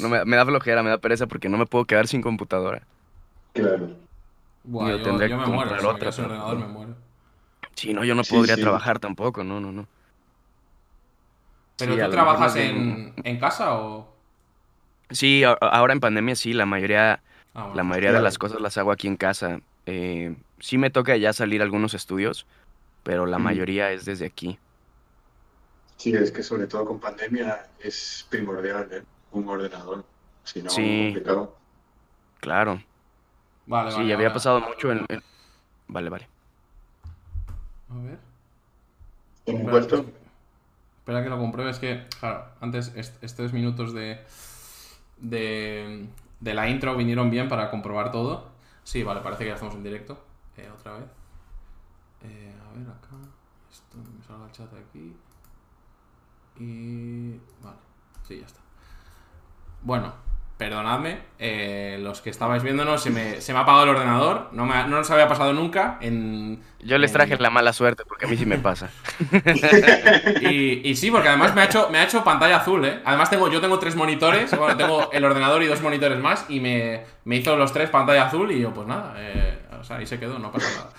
no me, me da flojera, me da pereza porque no me puedo quedar sin computadora. Claro. Buah, Yo yo, tendría yo que me muero. comprar Si me otra, ordenador me muero. Sí, no, yo no Sí, podría sí. trabajar tampoco, no, no, no. ¿Pero Sí, tú trabajas en, en casa o...? Sí, a- ahora en pandemia sí, la mayoría, Ah, bueno. la mayoría de las cosas las hago aquí en casa. Eh, sí me toca ya salir a algunos estudios, pero la mayoría es desde aquí. Sí, es que sobre todo con pandemia es primordial, ¿eh? Un ordenador. Si no, Sí. complicado. Claro. Vale, Sí, vale. había ahora- pasado mucho en, en- Vale, vale. A ver. ¿En un Espera, puesto? Espera que lo compruebe, es que, claro, antes est- estos minutos de, de, de la intro vinieron bien para comprobar todo. Sí, vale, parece que ya estamos en directo. Eh, otra vez. Eh, a ver, acá. Esto me salga el chat de aquí. Y. Vale, sí, ya está. Bueno, perdonadme, eh, los que estabais viéndonos, se me, se me ha apagado el ordenador. No, me, ha- no nos había pasado nunca. En, Yo les en- traje la mala suerte porque a mí sí me pasa. y, y sí, porque además me ha hecho, me ha hecho pantalla azul, ¿eh? Además tengo, yo tengo tres monitores, bueno, tengo el ordenador y dos monitores más, y me, me hizo los tres pantalla azul y yo, pues nada, eh, o sea, ahí se quedó, no pasa nada.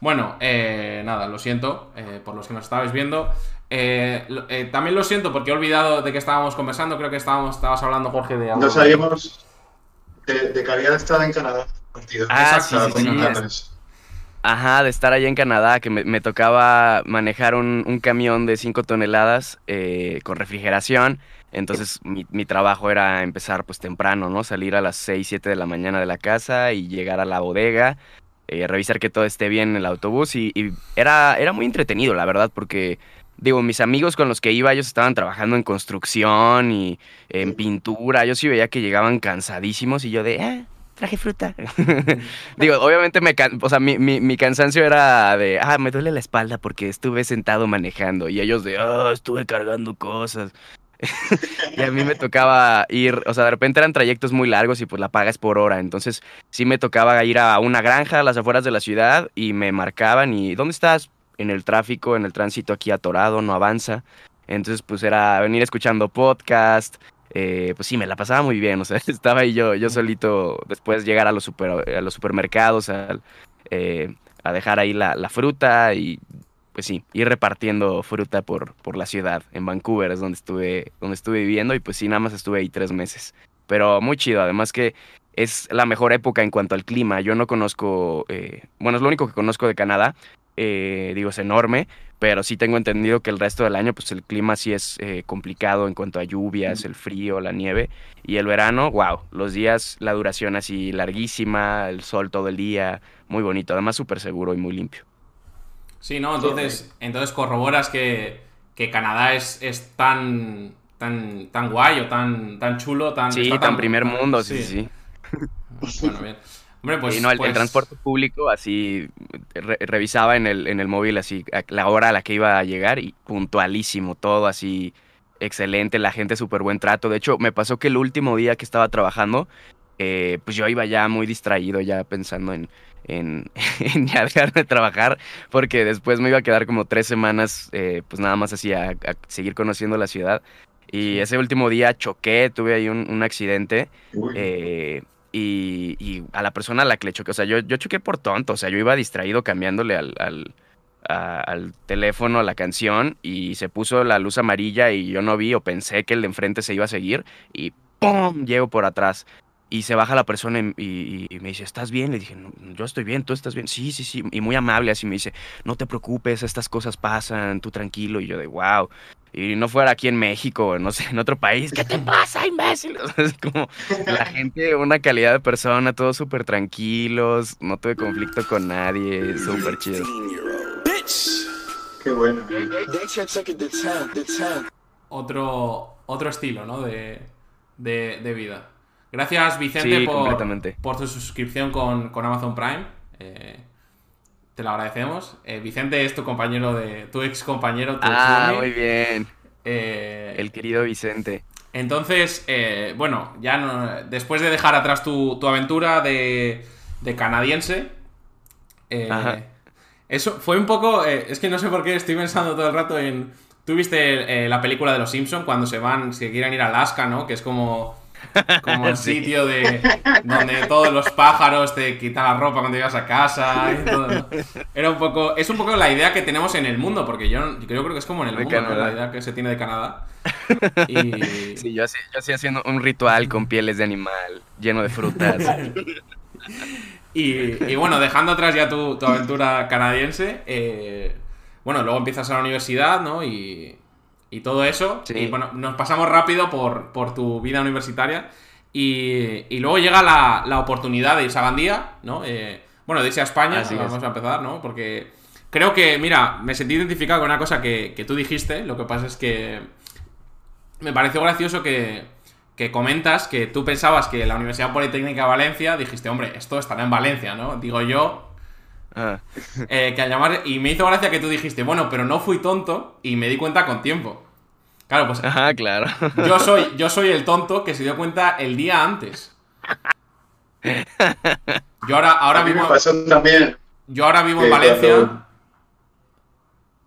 Bueno, eh, nada, lo siento eh, por los que nos estabais viendo. Eh, eh, también lo siento porque he olvidado de que estábamos conversando, creo que estábamos, estabas hablando, Jorge, de algo. No sabíamos de, de que había estado en Canadá. Partido. Ah, Exacto, sí, Para sí, sí. comentarles. Ajá, de estar allá en Canadá, que me, me tocaba manejar un, un camión de 5 toneladas eh, con refrigeración. Entonces mi, mi trabajo era empezar pues temprano, ¿no? Salir a las 6, 7 de la mañana de la casa y llegar a la bodega, eh, revisar que todo esté bien en el autobús. Y, y era, era muy entretenido, la verdad, porque digo, mis amigos con los que iba, ellos estaban trabajando en construcción y en pintura. Yo sí veía que llegaban cansadísimos y yo de, ah, traje fruta. Digo, obviamente me can- o sea, mi, mi, mi cansancio era de, ah, me duele la espalda porque estuve sentado manejando. Y ellos de, ah, estuve cargando cosas. y a mí me tocaba ir, o sea, de repente eran trayectos muy largos y pues la paga es por hora. Entonces sí me tocaba ir a una granja a las afueras de la ciudad y me marcaban y, ¿dónde estás? En el tráfico, en el tránsito aquí atorado, no avanza. Entonces pues era venir escuchando podcast. eh, pues sí, me la pasaba muy bien, o sea, estaba ahí yo, yo solito, después llegar a los, super, a los supermercados, al, eh, a dejar ahí la, la fruta y pues sí, ir repartiendo fruta por, por la ciudad. En Vancouver es donde estuve, donde estuve viviendo y pues sí, nada más estuve ahí tres meses. Pero muy chido, además que es la mejor época en cuanto al clima. Yo no conozco, eh, bueno, es lo único que conozco de Canadá. Eh, digo, es enorme, pero sí tengo entendido que el resto del año, pues el clima sí es eh, complicado en cuanto a lluvias, el frío, la nieve. Y el verano, wow, los días, la duración así larguísima, el sol todo el día, muy bonito. Además, súper seguro y muy limpio. Sí, ¿no? Entonces, entonces corroboras que, que Canadá es, es tan, tan, tan guay o tan, tan chulo, tan... Sí, tan primer mundo, sí, sí. sí. Bueno, bien. Hombre, pues... y no, el, el pues- transporte público, así, re- revisaba en el, en el móvil, así, a- la hora a la que iba a llegar y puntualísimo, todo así, excelente, la gente súper buen trato. De hecho, me pasó que el último día que estaba trabajando, eh, pues yo iba ya muy distraído, ya pensando en, en, en ya dejar de trabajar, porque después me iba a quedar como tres semanas, eh, pues nada más así, a, a seguir conociendo la ciudad. Y ese último día choqué, tuve ahí un, un accidente. Eh, y, a la persona a la que le choqué, o sea, yo, yo choqué por tonto, o sea, yo iba distraído cambiándole al, al, a- al teléfono la canción y se puso la luz amarilla y yo no vi o pensé que el de enfrente se iba a seguir y ¡pum! Llego por atrás. Y se baja la persona y, y- y me dice, ¿estás bien? Le dije, "No, yo estoy bien, ¿tú estás bien? Sí, sí, sí. Y muy amable así me dice, no te preocupes, estas cosas pasan, tú tranquilo. Y yo de, wow. Y no fuera aquí en México, no sé, en otro país, ¿qué te pasa, imbécil? O sea, es como la gente, una calidad de persona, todos súper tranquilos, no tuve conflicto con nadie, súper chido. qué bueno. Otro, otro estilo, ¿no? De, de, de vida. Gracias, Vicente, Sí, por, tu suscripción con, con Amazon Prime. Eh, te lo agradecemos. Eh, Vicente es tu compañero de. tu ex compañero, tu Ah, ex muy bien. Eh, El querido Vicente. Entonces, bueno, ya no- después de dejar atrás tu, tu aventura de, de canadiense, eh, Ajá. eso fue un poco, es que no sé por qué estoy pensando todo el rato en, tú viste la película de los Simpson cuando se van, se quieren ir a Alaska, ¿no? Que es como como el sitio de donde todos los pájaros te quitan la ropa cuando llegas a casa y todo. Era un poco, es un poco la idea que tenemos en el mundo, porque yo, yo creo que es como en el De mundo, la idea que se tiene de Canadá. Y Sí, yo así, yo así haciendo un ritual con pieles de animal, lleno de frutas. Y, y bueno, dejando atrás ya tu, tu aventura canadiense, eh, bueno, luego empiezas a la universidad, ¿no? Y, y todo eso. Sí. Y bueno, nos pasamos rápido por, por tu vida universitaria. Y, y luego llega la, la oportunidad de irse a Gandía, ¿no? Eh, bueno, de irse a España, Así es. vamos a empezar, ¿no? Porque creo que, mira, me sentí identificado con una cosa que, que tú dijiste. Lo que pasa es que me pareció gracioso que, que comentas que tú pensabas que la Universidad Politécnica de Valencia, dijiste, hombre, esto estará en Valencia, ¿no? Digo yo, Ah, eh, que al llamar. Y me hizo gracia que tú dijiste, bueno, pero no fui tonto y me di cuenta con tiempo. Claro, pues Ajá, claro. yo soy, yo soy el tonto que se dio cuenta el día antes. Yo ahora, ahora vivo, pasó también. yo ahora vivo en Valencia. cuando-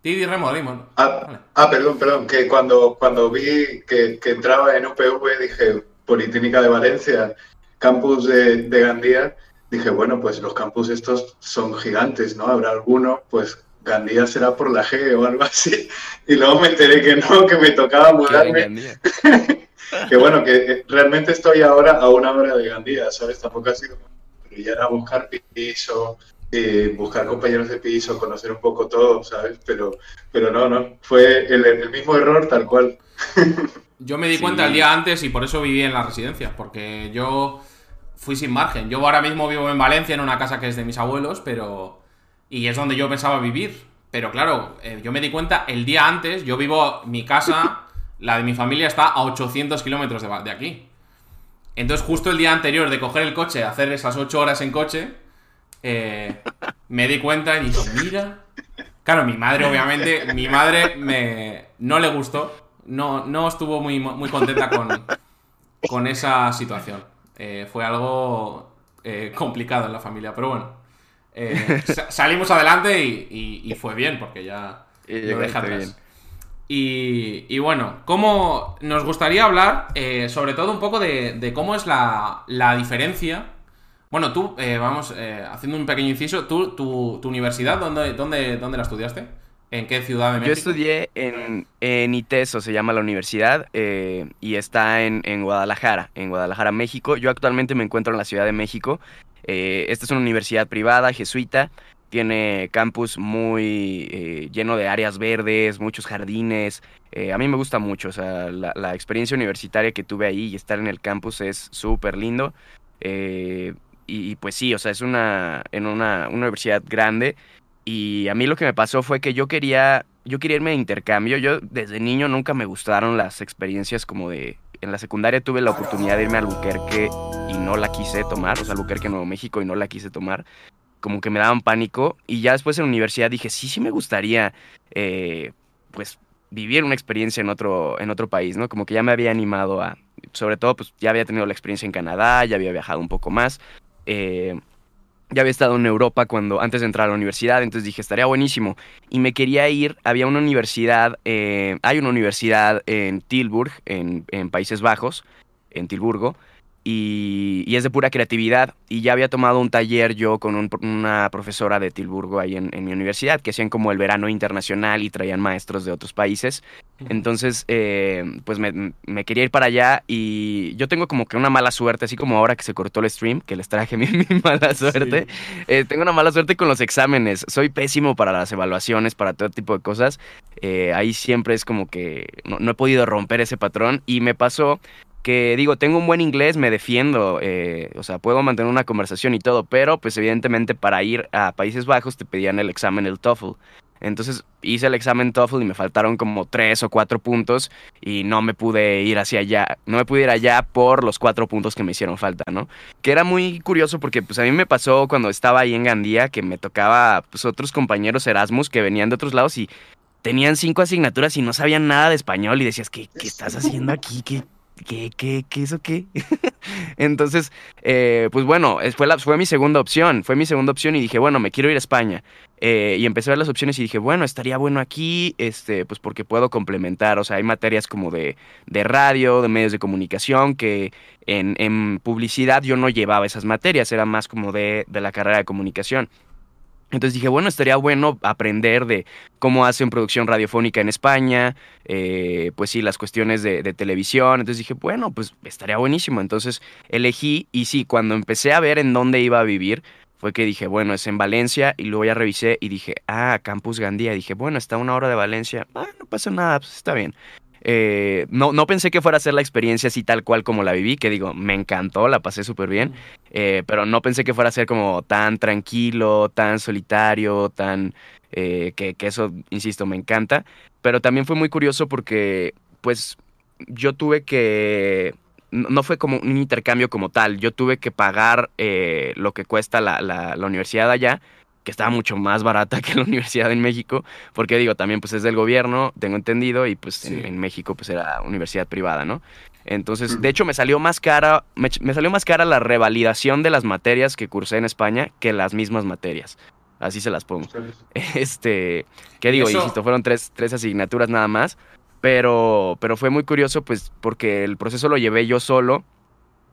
Didi Remo. Ah, Vale. ah, perdón, perdón, que cuando, cuando vi que, que entraba en UPV dije Politécnica de Valencia, campus de, de Gandía, dije, bueno, pues los campus estos son gigantes, ¿no? Habrá alguno, pues Gandía será por la G o algo así. Y luego me enteré que no, que me tocaba mudarme. Que bueno, que eh, realmente estoy ahora a una hora de Gandía, ¿sabes? Tampoco ha sido... Pero ya era buscar piso, eh, buscar compañeros de piso, conocer un poco todo, ¿sabes? Pero, pero no, no, fue el, el mismo error tal cual. Yo me di Sí. cuenta el día antes y por eso viví en la residencia, porque yo fui sin margen. Yo ahora mismo vivo en Valencia, en una casa que es de mis abuelos, pero... Y es donde yo pensaba vivir. Pero claro, eh, yo me di cuenta el día antes, yo vivo, mi casa, la de mi familia está a 800 kilómetros de, aquí. Entonces justo el día anterior de coger el coche, hacer esas 8 horas en coche, eh, me di cuenta y dije, mira... Claro, mi madre, obviamente, mi madre me no le gustó. No, no estuvo muy, muy contenta con, con esa situación. Eh, fue algo eh, complicado en la familia, pero bueno. eh, sa- salimos adelante y, y- y fue bien, porque ya Y lo dejé atrás. bien. Y, bueno, ¿cómo nos gustaría hablar eh, sobre todo un poco de, de cómo es la, la diferencia? Bueno, tú, vamos, haciendo un pequeño inciso, tú, tu, tu universidad, ¿dónde, dónde, ¿dónde la estudiaste? ¿En qué ciudad de Yo México? estudié en, en ITESO, se llama la universidad, eh, y está en, en Guadalajara, en Guadalajara, México. Yo actualmente me encuentro en la Ciudad de México. Eh, esta es una universidad privada, jesuita, tiene campus muy eh, lleno de áreas verdes, muchos jardines. A mí me gusta mucho, o sea, la, la experiencia universitaria que tuve ahí y estar en el campus es súper lindo. Y, y pues sí, o sea, es una, en una, una universidad grande. Y a mí lo que me pasó fue que yo quería, yo quería irme de intercambio. Yo desde niño nunca me gustaron las experiencias como de... En la secundaria tuve la oportunidad de irme a Albuquerque y no la quise tomar, o sea, Albuquerque, Nuevo México, y no la quise tomar. Como que me daban pánico. Y ya después en la universidad dije, sí, sí me gustaría, eh, pues, vivir una experiencia en otro, en otro país, ¿no? Como que ya me había animado a... Sobre todo, pues, ya había tenido la experiencia en Canadá, ya había viajado un poco más. Eh, ya había estado en Europa cuando antes de entrar a la universidad, entonces dije, estaría buenísimo. Y me quería ir, había una universidad, eh, hay una universidad en Tilburg, en, en Países Bajos, en Tilburgo, y, y es de pura creatividad. Y ya había tomado un taller yo con un- una profesora de Tilburgo ahí en, en mi universidad, que hacían como el verano internacional y traían maestros de otros países. Entonces, eh, pues me, me quería ir para allá y yo tengo como que una mala suerte, así como ahora que se cortó el stream, que les traje mi, mi mala suerte. Eh, tengo una mala suerte con los exámenes. Soy pésimo para las evaluaciones, para todo tipo de cosas. Eh, ahí siempre es como que no, no he podido romper ese patrón y me pasó que digo, tengo un buen inglés, me defiendo, eh, o sea, puedo mantener una conversación y todo, pero pues evidentemente para ir a Países Bajos te pedían el examen, el TOEFL. Entonces hice el examen TOEFL y me faltaron como tres o cuatro puntos y no me pude ir hacia allá, no me pude ir allá por los cuatro puntos que me hicieron falta, ¿no? Que era muy curioso porque pues a mí me pasó cuando estaba ahí en Gandía que me tocaba pues otros compañeros Erasmus que venían de otros lados y tenían cinco asignaturas y no sabían nada de español y decías, ¿qué, qué estás haciendo aquí? ¿Qué, ¿qué, qué, qué, eso qué? Entonces, eh, pues bueno, fue, la, fue mi segunda opción, fue mi segunda opción y dije, bueno, me quiero ir a España. Eh, y empecé a ver las opciones y dije, bueno, estaría bueno aquí, este, pues porque puedo complementar, o sea, hay materias como de, de radio, de medios de comunicación, que en, en, publicidad yo no llevaba esas materias, era más como de, de la carrera de comunicación. Entonces dije, bueno, estaría bueno aprender de cómo hacen producción radiofónica en España, eh, pues sí, las cuestiones de, televisión. Entonces dije, bueno, pues estaría buenísimo. Entonces elegí y sí, cuando empecé a ver en dónde iba a vivir, fue que dije, bueno, es en Valencia y luego ya revisé y dije, ah, Campus Gandía. dije, bueno, está una hora de Valencia, ah, no pasa nada, pues está bien. Eh, no, no pensé que fuera a ser la experiencia así tal cual como la viví, que digo, me encantó, la pasé súper bien, eh, pero no pensé que fuera a ser como tan tranquilo, tan solitario, tan... Eh, que, eso, insisto, me encanta, pero también fue muy curioso porque, pues, yo tuve que no fue como un intercambio como tal. Yo tuve que pagar lo que cuesta la, la, universidad allá que estaba mucho más barata que la universidad en México, porque digo, también pues es del gobierno, tengo entendido, y pues sí. en, en, México pues era universidad privada, ¿no? Entonces, de hecho me salió más cara, me, me, salió más cara la revalidación de las materias que cursé en España que las mismas materias. Así se las pongo. Este, ¿qué digo? Eso... Insisto, fueron tres, tres asignaturas nada más, pero, pero fue muy curioso pues porque el proceso lo llevé yo solo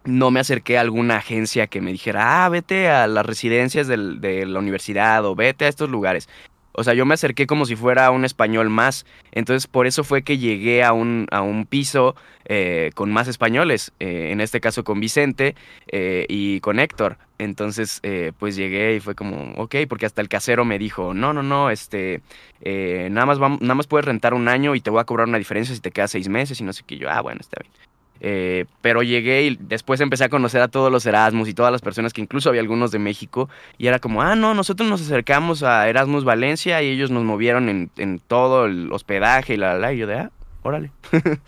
no me acerqué a alguna agencia que me dijera, ah, vete a las residencias del, de la universidad o vete a estos lugares. O sea, yo me acerqué como si fuera un español más. Entonces, por eso fue que llegué a un, a un piso eh, con más españoles. Eh, en este caso con Vicente eh, y con Héctor. Entonces, pues llegué y fue como, ok, porque hasta el casero me dijo, no, no, no, este, nada, más vamos, nada más puedes rentar un año y te voy a cobrar una diferencia si te quedas seis meses y no sé qué. Yo, ah, bueno, está bien. Eh, pero llegué y después empecé a conocer a todos los Erasmus y todas las personas que incluso había algunos de México y era como, ah, no, nosotros nos acercamos a Erasmus Valencia y ellos nos movieron en, en todo el hospedaje y la, la, la, y yo de, ah, órale.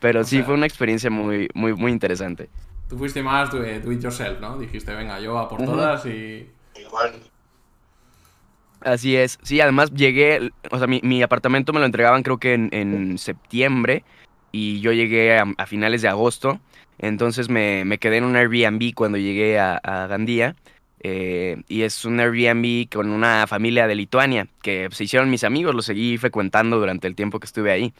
pero o sí, sea, fue una experiencia muy, muy, muy interesante. Tú fuiste más do, do it yourself, ¿no? Dijiste, venga, yo a por uh -huh. todas y... Igual. Así es. Sí, además llegué, o sea, mi, mi apartamento me lo entregaban creo que en, en septiembre y yo llegué a, finales de agosto. Entonces me, me, quedé en un Airbnb cuando llegué a, a Gandía. Eh, y es un Airbnb con una familia de Lituania que se hicieron mis amigos, los seguí frecuentando durante el tiempo que estuve ahí.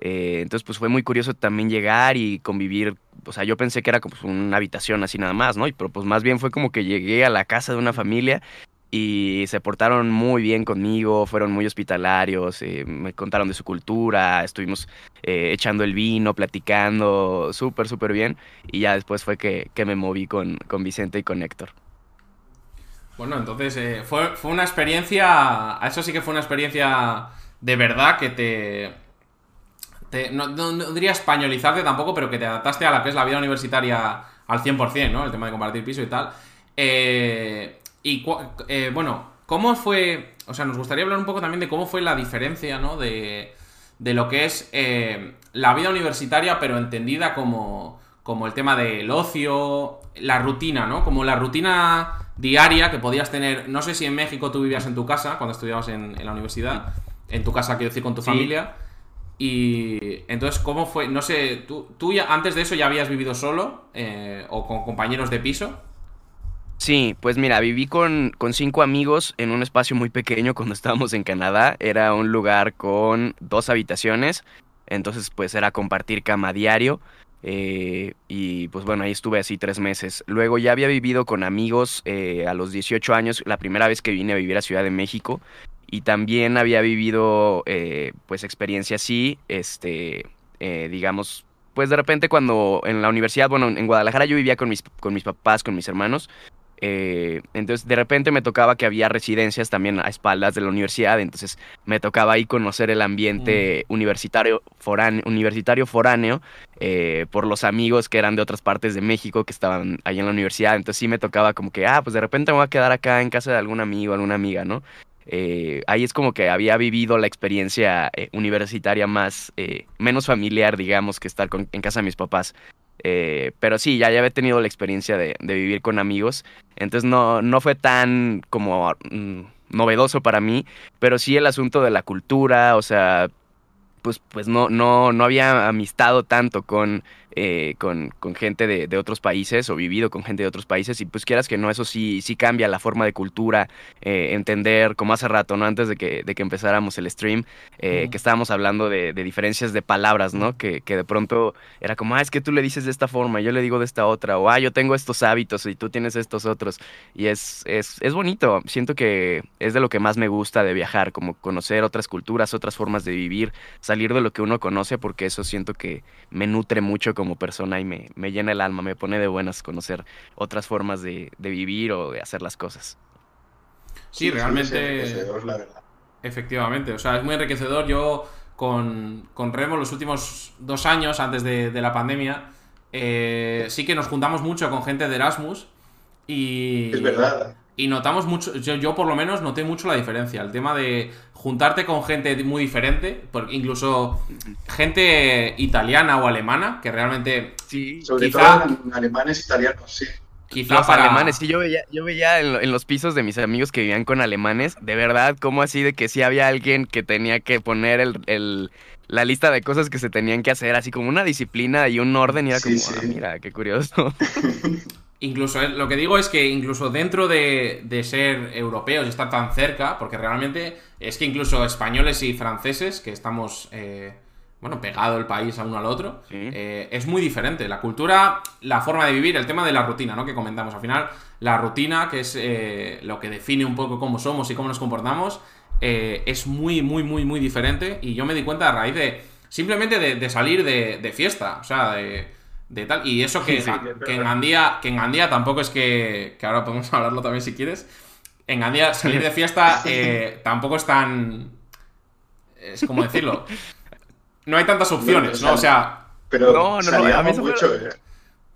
Eh, entonces, pues fue muy curioso también llegar y convivir. O sea, yo pensé que era como una habitación así nada más, ¿no? Y, pero pues más bien fue como que llegué a la casa de una familia y se portaron muy bien conmigo, fueron muy hospitalarios, eh, me contaron de su cultura, estuvimos eh, echando el vino, platicando, súper, súper bien, y ya después fue que, que me moví con, con, Vicente y con Héctor. Bueno, entonces eh, fue, fue una experiencia, eso sí que fue una experiencia de verdad que te... no, no, no, diría españolizarte tampoco, pero que te adaptaste a la que es la vida universitaria al 100%, ¿no? El tema de compartir piso y tal. Eh, y eh, bueno, ¿cómo fue? O sea, nos gustaría hablar un poco también de cómo fue la diferencia, ¿no? De, de lo que es eh, la vida universitaria, pero entendida como, como el tema del ocio, la rutina, ¿no? Como la rutina diaria que podías tener. No sé si en México tú vivías en tu casa cuando estudiabas en, en la universidad. En tu casa, quiero decir, con tu sí. familia. Y entonces, ¿cómo fue? No sé, ¿tú, tú ya, antes de eso ya habías vivido solo eh, o con compañeros de piso? Sí, pues mira, viví con, con, cinco amigos en un espacio muy pequeño cuando estábamos en Canadá. Era un lugar con dos habitaciones, entonces pues era compartir cama diario. Eh, y pues bueno, ahí estuve así tres meses. Luego ya había vivido con amigos eh, a los 18 años, la primera vez que vine a vivir a Ciudad de México. Y también había vivido eh, pues experiencia así, este, eh, digamos, pues de repente cuando en la universidad, bueno, en Guadalajara yo vivía con mis, con mis papás, con mis hermanos. Eh, entonces, de repente me tocaba que había residencias también a espaldas de la universidad, entonces me tocaba ahí conocer el ambiente mm. universitario, foráneo, universitario foráneo eh, por los amigos que eran de otras partes de México que estaban ahí en la universidad. Entonces, sí me tocaba como que, ah, pues de repente me voy a quedar acá en casa de algún amigo, alguna amiga, ¿no? Eh, ahí es como que había vivido la experiencia eh, universitaria más, eh, menos familiar, digamos, que estar con, en casa de mis papás. Eh, pero sí, ya, había tenido la experiencia de, de, vivir con amigos, entonces no, no fue tan como mm, novedoso para mí, pero sí el asunto de la cultura, o sea, pues, pues no, no, no había amistado tanto con eh, con, con, gente de, de, otros países o vivido con gente de otros países y pues quieras que no, eso sí, sí cambia la forma de cultura, eh, entender, como hace rato, ¿no? Antes de que, de que empezáramos el stream, eh, que estábamos hablando de, de, diferencias de palabras, ¿no? Que, que, de pronto era como, ah, es que tú le dices de esta forma, yo le digo de esta otra, o ah, yo tengo estos hábitos y tú tienes estos otros. Y es, es, es bonito, siento que es de lo que más me gusta de viajar, como conocer otras culturas, otras formas de vivir, salir de lo que uno conoce, porque eso siento que me nutre mucho como persona y me, me llena el alma, me pone de buenas conocer otras formas de, de vivir o de hacer las cosas. Sí, realmente. Efectivamente, o sea, es muy enriquecedor. Yo con, con Remo los últimos dos años, antes de, de la pandemia, eh, sí que nos juntamos mucho con gente de Erasmus. Y, es verdad. Y notamos mucho, yo, yo por lo menos noté mucho la diferencia. El tema de juntarte con gente muy diferente, incluso gente italiana o alemana, que realmente. Sí, sobre todo alemanes, italianos, sí. Quizá los para... alemanes, sí, yo veía, yo veía en, en, los pisos de mis amigos que vivían con alemanes, de verdad, como así de que sí había alguien que tenía que poner el, el, la lista de cosas que se tenían que hacer, así como una disciplina y un orden, y era como, sí. Ah, mira, qué curioso. Incluso eh, lo que digo es que incluso dentro de, de, ser europeos y estar tan cerca, porque realmente es que incluso españoles y franceses, que estamos, eh, bueno, pegado el país a uno al otro, sí. eh, es muy diferente. La cultura, la forma de vivir, el tema de la rutina, ¿no? Que comentamos. Al final, la rutina, que es eh, lo que define un poco cómo somos y cómo nos comportamos, es muy, muy, muy, muy diferente. Y yo me di cuenta a raíz de simplemente de, de salir de, de fiesta, o sea, de de tal. Y eso que, Sí, que, en Gandía, que en Gandía tampoco es que, que ahora podemos hablarlo también si quieres. En Gandía salir de fiesta eh, tampoco es tan... Es como decirlo. No hay tantas opciones, ¿no? O sea... Pero No, no, no, a mí eso me- mucho, eh.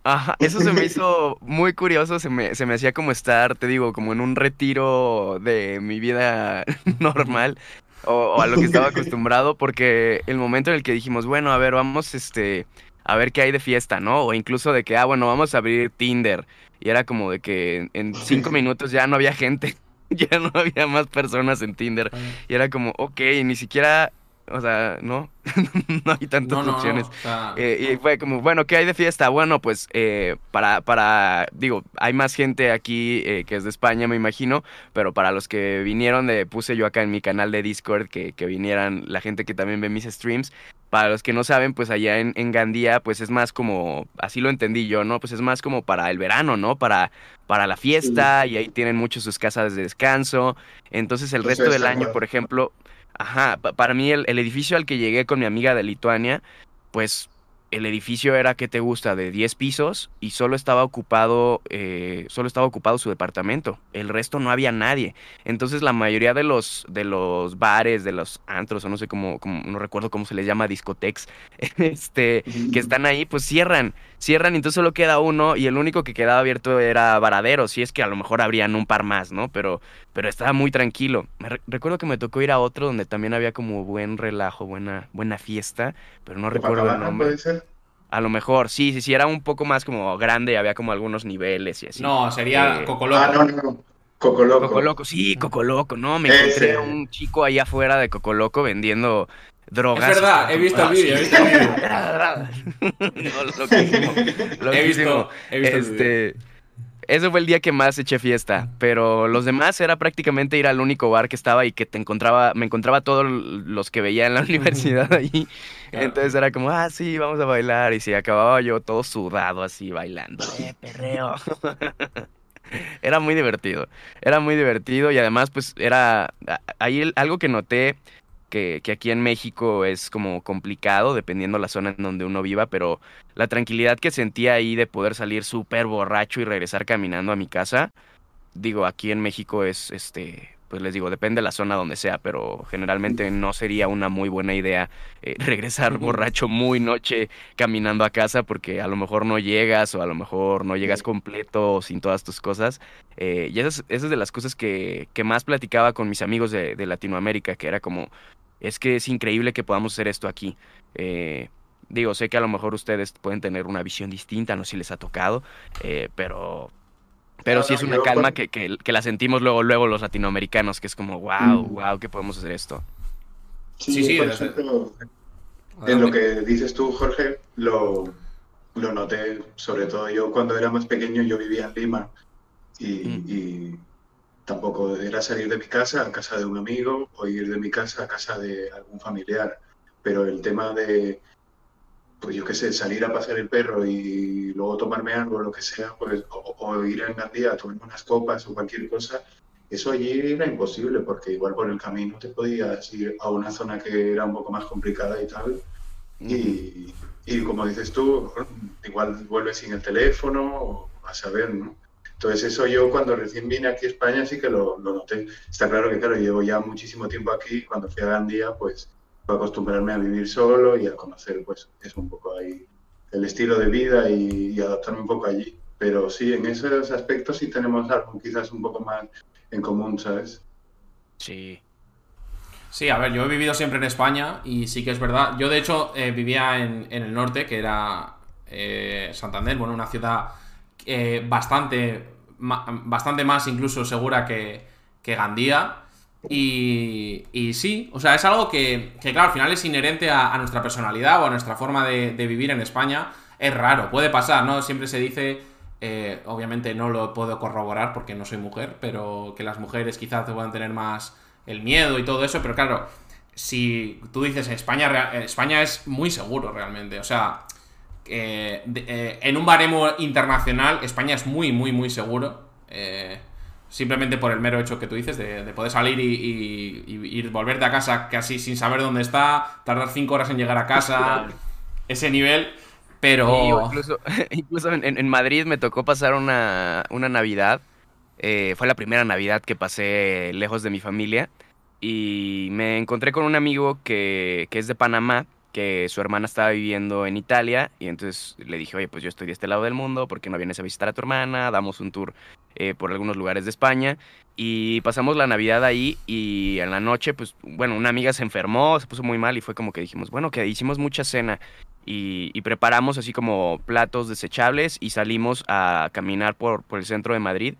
Ajá, eso se me hizo muy curioso, se me, se me hacía como estar, te digo, como en un retiro de mi vida normal o, o a lo que estaba acostumbrado, porque el momento en el que dijimos, bueno, a ver, vamos, este, a ver qué hay de fiesta, ¿no? O incluso de que, ah, bueno, vamos a abrir Tinder. Y era como de que en cinco minutos ya no había gente, ya no había más personas en Tinder. Y era como, ok, ni siquiera, o sea, no, no hay tantas No, no, no, opciones. o sea, Eh, y fue como, bueno, ¿qué hay de fiesta? Bueno, pues eh, para, para, digo, hay más gente aquí eh, que es de España, me imagino, pero para los que vinieron, de, puse yo acá en mi canal de Discord que, que vinieran la gente que también ve mis streams. Para los que no saben, pues allá en, en Gandía, pues es más como, así lo entendí yo, ¿no? Pues es más como para el verano, ¿no? Para, para la fiesta y ahí tienen muchos sus casas de descanso. Entonces el resto es del de año, por ejemplo, ajá, pa- para mí el, el edificio al que llegué con mi amiga de Lituania, pues el edificio era, ¿qué te gusta? De 10 pisos y solo estaba ocupado, eh, solo estaba ocupado su departamento. El resto no había nadie. Entonces la mayoría de los, de los bares, de los antros, o no sé cómo, cómo- no recuerdo cómo se les llama, discotex, este, que están ahí, pues cierran, cierran y entonces solo queda uno y el único que quedaba abierto era Varadero, si es que a lo mejor habrían un par más, ¿no? Pero, pero estaba muy tranquilo. Me re- recuerdo que me tocó ir a otro donde también había como buen relajo, buena, buena fiesta, pero no recuerdo el nombre. puede ser. A lo mejor, sí, sí, sí, era un poco más como grande y había como algunos niveles y así. no, sería Eh, Coco Loco. Ah, no, no, no. Coco Loco. Coco Loco, sí, Coco Loco, no, me Ese. encontré a un chico ahí afuera de Coco Loco vendiendo drogas. Es verdad, he visto el vídeo, he sí. visto el vídeo. No, loquísimo, He loquísimo. visto, he visto el vídeo. Este, ese fue el día que más eché fiesta, pero los demás era prácticamente ir al único bar que estaba y que te encontraba, me encontraba todos los que veía en la universidad ahí. Claro. Entonces era como, ah, sí, vamos a bailar. Y si acababa yo todo sudado así bailando. Eh, perreo. Era muy divertido. Era muy divertido y además, pues, era. Ahí el- algo que noté que, que aquí en México es como complicado, dependiendo la zona en donde uno viva, pero la tranquilidad que sentía ahí de poder salir súper borracho y regresar caminando a mi casa, digo, aquí en México es, este, pues les digo, depende de la zona donde sea, pero generalmente no sería una muy buena idea eh, regresar borracho muy noche caminando a casa porque a lo mejor no llegas o a lo mejor no llegas completo o sin todas tus cosas. Eh, y esas, esas de las cosas que, que más platicaba con mis amigos de, de Latinoamérica, que era como, es que es increíble que podamos hacer esto aquí. Eh, digo, sé que a lo mejor ustedes pueden tener una visión distinta, no sé si les ha tocado, eh, pero... Pero No, sí es una calma que, que, que la sentimos luego, luego los latinoamericanos, que es como, wow, Mm. wow, que podemos hacer esto. Sí, Sí, sí, por ejemplo, en lo que dices tú, Jorge, lo, lo noté, sobre todo yo cuando era más pequeño, yo vivía en Lima y, Mm. y tampoco era salir de mi casa a casa de un amigo o ir de mi casa a casa de algún familiar, pero el tema de, pues yo qué sé, salir a pasear el perro y luego tomarme algo, lo que sea, pues, o, o ir en Gandía a tomarme unas copas o cualquier cosa, eso allí era imposible, porque igual por el camino te podías ir a una zona que era un poco más complicada y tal, y, y como dices tú, igual vuelves sin el teléfono, o a saber, ¿no? Entonces eso yo cuando recién vine aquí a España sí que lo, noté. Está claro que, claro, llevo ya muchísimo tiempo aquí, cuando fui a Gandía, pues fue acostumbrarme a vivir solo y a conocer, pues, es un poco ahí el estilo de vida y, adaptarme un poco allí. Pero sí, en esos aspectos sí tenemos algo quizás un poco más en común, ¿sabes? Sí. Sí, a ver, yo he vivido siempre en España y sí que es verdad. Yo, de hecho, eh, vivía en, en el norte, que era eh, Santander, bueno, una ciudad eh, bastante, bastante más incluso segura que, que Gandía. Y, y sí, o sea, es algo que, claro, al final es inherente a, nuestra personalidad o a nuestra forma de, vivir en España. Es raro, puede pasar, ¿no? Siempre se dice, eh, obviamente no lo puedo corroborar porque no soy mujer, pero que las mujeres quizás puedan tener más el miedo y todo eso, pero claro, si tú dices España, España es muy seguro realmente, o sea, eh, de- eh, en un baremo internacional España es muy, muy, muy seguro. eh, simplemente por el mero hecho que tú dices de, de poder salir y, y- y volverte a casa casi sin saber dónde está, tardar cinco horas en llegar a casa, ese nivel, pero... Incluso, incluso en, en Madrid me tocó pasar una, una Navidad. fue la primera Navidad que pasé lejos de mi familia. Y me encontré con un amigo que, que es de Panamá, su hermana estaba viviendo en Italia. Y entonces le dije, oye, pues yo estoy de este lado del mundo, ¿por qué no vienes a visitar a tu hermana? Damos un tour eh, por algunos lugares de España. Y pasamos la Navidad ahí y en la noche, pues bueno, una amiga se enfermó, se puso muy mal y fue como que dijimos, bueno, que hicimos mucha cena y, preparamos así como platos desechables y salimos a caminar por, por el centro de Madrid.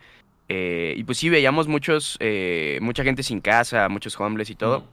Eh, y pues sí, veíamos muchos, eh, mucha gente sin casa, muchos homeless y todo.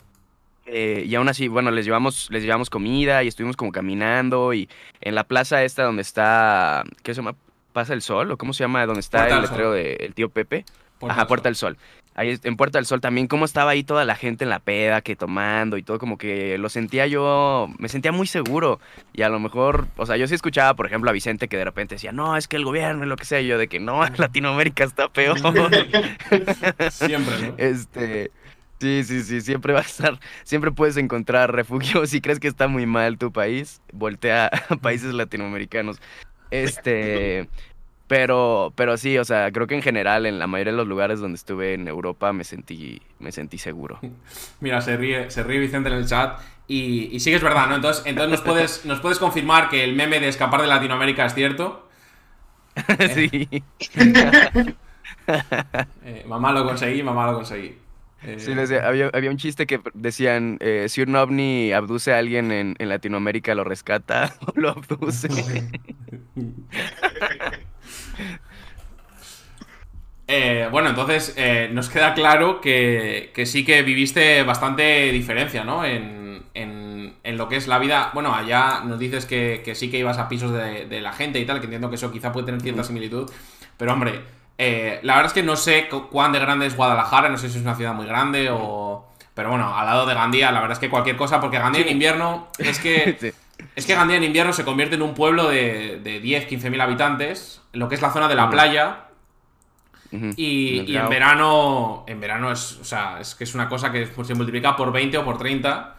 Eh, y aún así, bueno, les llevamos, les llevamos comida y estuvimos como caminando y en la plaza esta donde está, ¿qué se llama? ¿Pasa el Sol? ¿O cómo se llama? Donde está Puerta el letrero del tío Pepe. Puerta Ajá, Puerta del Sol. Ahí en Puerta del Sol también, cómo estaba ahí toda la gente en la peda, que tomando y todo, como que lo sentía yo, me sentía muy seguro. Y a lo mejor, o sea, yo sí escuchaba, por ejemplo, a Vicente que de repente decía, no, es que el gobierno y lo que sea, y yo de que no, Latinoamérica está peor. Siempre, ¿no? Este, sí, sí, sí, siempre va a estar, siempre puedes encontrar refugio. Si crees que está muy mal tu país, voltea a países latinoamericanos. Este, pero, pero sí, o sea, creo que en general, en la mayoría de los lugares donde estuve en Europa, me sentí, me sentí seguro. Mira, se ríe, se ríe Vicente en el chat. Y, y sí que es verdad, ¿no? Entonces, entonces nos, puedes, nos puedes confirmar que el meme de escapar de Latinoamérica es cierto. sí, Eh, mamá lo conseguí, mamá lo conseguí. Eh, sí, les decía, había, había un chiste que decían, eh, si un ovni abduce a alguien en, en Latinoamérica, lo rescata o lo abduce. Eh, bueno, entonces eh, nos queda claro que, que sí que viviste bastante diferencia, ¿no? En, en- en lo que es la vida. Bueno, allá nos dices que, que sí que ibas a pisos de, de la gente y tal, que entiendo que eso quizá puede tener cierta similitud. Pero hombre, eh, la verdad es que no sé cu- cuán de grande es Guadalajara, no sé si es una ciudad muy grande o... Pero bueno, al lado de Gandía, la verdad es que cualquier cosa, porque Gandía en invierno es que... Sí. Es que Gandía en invierno se convierte en un pueblo de, de 10, 15 mil habitantes, en lo que es la zona de la playa, y, En y verano, en verano es, o sea, es que es una cosa que se multiplica por 20 o por 30.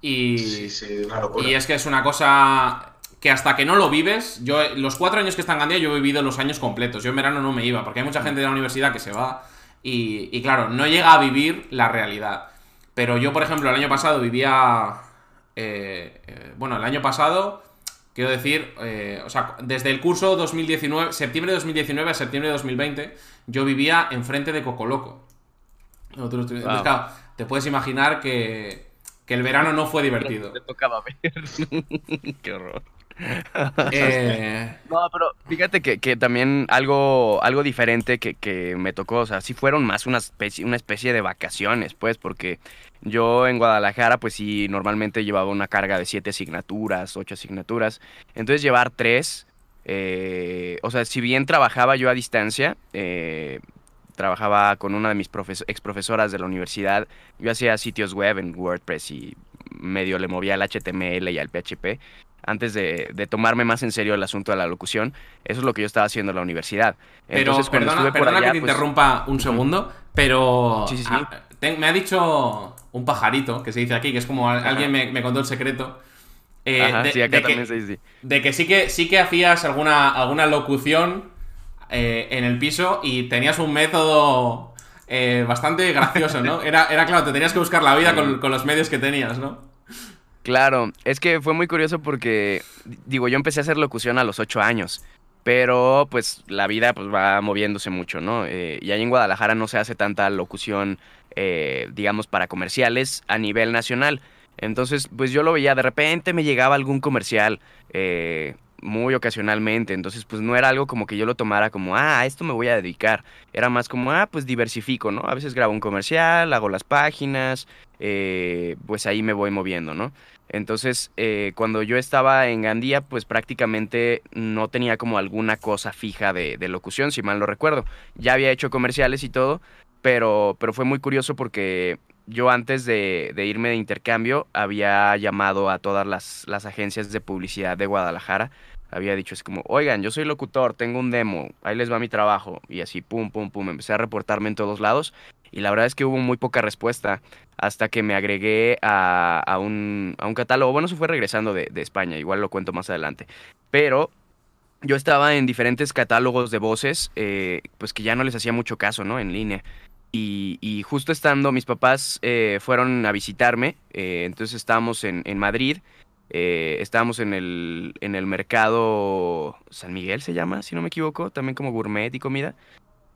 Y, Sí, sí, una locura. y es que es una cosa que hasta que no lo vives, yo los cuatro años que está en Gandía yo he vivido los años completos. Yo en verano no me iba, porque hay mucha gente de la universidad que se va y, y claro, no llega a vivir la realidad. Pero yo, por ejemplo, el año pasado vivía... eh, eh, bueno, el año pasado, quiero decir, eh, o sea, desde el curso 2019, septiembre de 2019 a septiembre de 2020, yo vivía enfrente de Cocoloco. Entonces, claro, te puedes imaginar que, que el verano no fue divertido. Te tocaba ver. Qué horror. Eh, No, pero fíjate que, que también algo, algo diferente que, que me tocó, o sea, sí fueron más una especie, una especie de vacaciones, pues, porque yo en Guadalajara, pues sí, normalmente llevaba una carga de siete asignaturas, ocho asignaturas. Entonces llevar tres Eh, o sea, si bien trabajaba yo a distancia, eh, trabajaba con una de mis ex profesoras de la universidad, yo hacía sitios web en WordPress y medio le movía al HTML y al PHP antes de, tomarme más en serio el asunto de la locución. Eso es lo que yo estaba haciendo en la universidad. Pero, Entonces, perdona, perdona que te pues, interrumpa un segundo, pero sí, sí, sí. me ha dicho un pajarito, que se dice aquí, que es como alguien me, contó el secreto. Eh, de, sí, acá también que, sí. De que sí que, sí que hacías alguna, alguna locución eh, en el piso y tenías un método eh, bastante gracioso, ¿no? Era, era claro, te tenías que buscar la vida con, con los medios que tenías, ¿no? Claro, es que fue muy curioso porque, digo, yo empecé a hacer locución a los ocho años, pero pues la vida pues va moviéndose mucho, ¿no? Eh, y ahí en Guadalajara no se hace tanta locución, eh, digamos, para comerciales a nivel nacional. Entonces, pues yo lo veía, de repente me llegaba algún comercial, eh, muy ocasionalmente, entonces pues no era algo como que yo lo tomara como, ah, a esto me voy a dedicar, era más como, ah, pues diversifico, ¿no? A veces grabo un comercial, hago las páginas, pues ahí me voy moviendo, ¿no? Entonces, eh, cuando yo estaba en Gandía, pues prácticamente no tenía como alguna cosa fija de, locución, si mal no recuerdo. Ya había hecho comerciales y todo, pero, pero fue muy curioso porque yo antes de, irme de intercambio había llamado a todas las, las, agencias de publicidad de Guadalajara. Había dicho así como, oigan, yo soy locutor, tengo un demo, ahí les va mi trabajo. Y así, pum, pum, pum, empecé a reportarme en todos lados y la verdad es que hubo muy poca respuesta hasta que me agregué a, un, catálogo. Bueno, eso fue regresando de, España, igual lo cuento más adelante. Pero yo estaba en diferentes catálogos de voces, eh, pues que ya no les hacía mucho caso, ¿no? En línea. Y, justo estando, mis papás eh, fueron a visitarme, eh, entonces estábamos en, Madrid, estábamos en el, en el mercado San Miguel, se llama, si no me equivoco, también como gourmet y comida.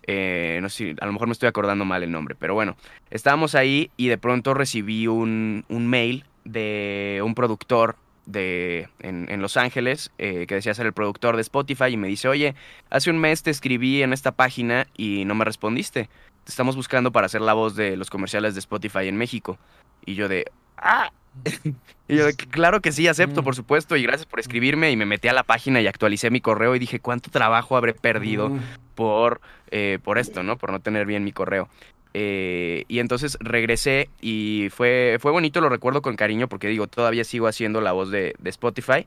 Eh, no sé, a lo mejor me estoy acordando mal el nombre, pero bueno, estábamos ahí y de pronto recibí un, mail de un productor de, en, Los Ángeles eh, que decía ser el productor de Spotify y me dice, oye, hace un mes te escribí en esta página y no me respondiste. Te estamos buscando para hacer la voz de los comerciales de Spotify en México. Y yo de, ah, y yo, claro que sí, acepto, mm. por supuesto, y gracias por escribirme. Y me metí a la página y actualicé mi correo y dije, ¿cuánto trabajo habré perdido mm. por, eh, por esto, ¿no? Por no tener bien mi correo. Eh, y entonces regresé y fue, fue bonito, lo recuerdo con cariño porque digo, todavía sigo haciendo la voz de, Spotify.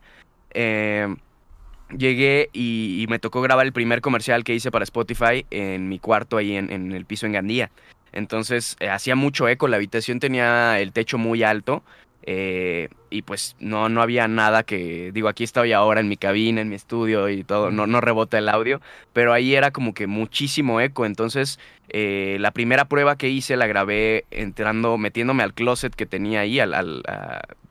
Em, llegué y, me tocó grabar el primer comercial que hice para Spotify en mi cuarto ahí en, en el piso en Gandía. Entonces eh, hacía mucho eco, la habitación tenía el techo muy alto eh, y pues no, no había nada que, digo, aquí estoy ahora en mi cabina, en mi estudio y todo, no, no rebota el audio, pero ahí era como que muchísimo eco, entonces eh, la primera prueba que hice la grabé entrando, metiéndome al closet que tenía ahí, al, al,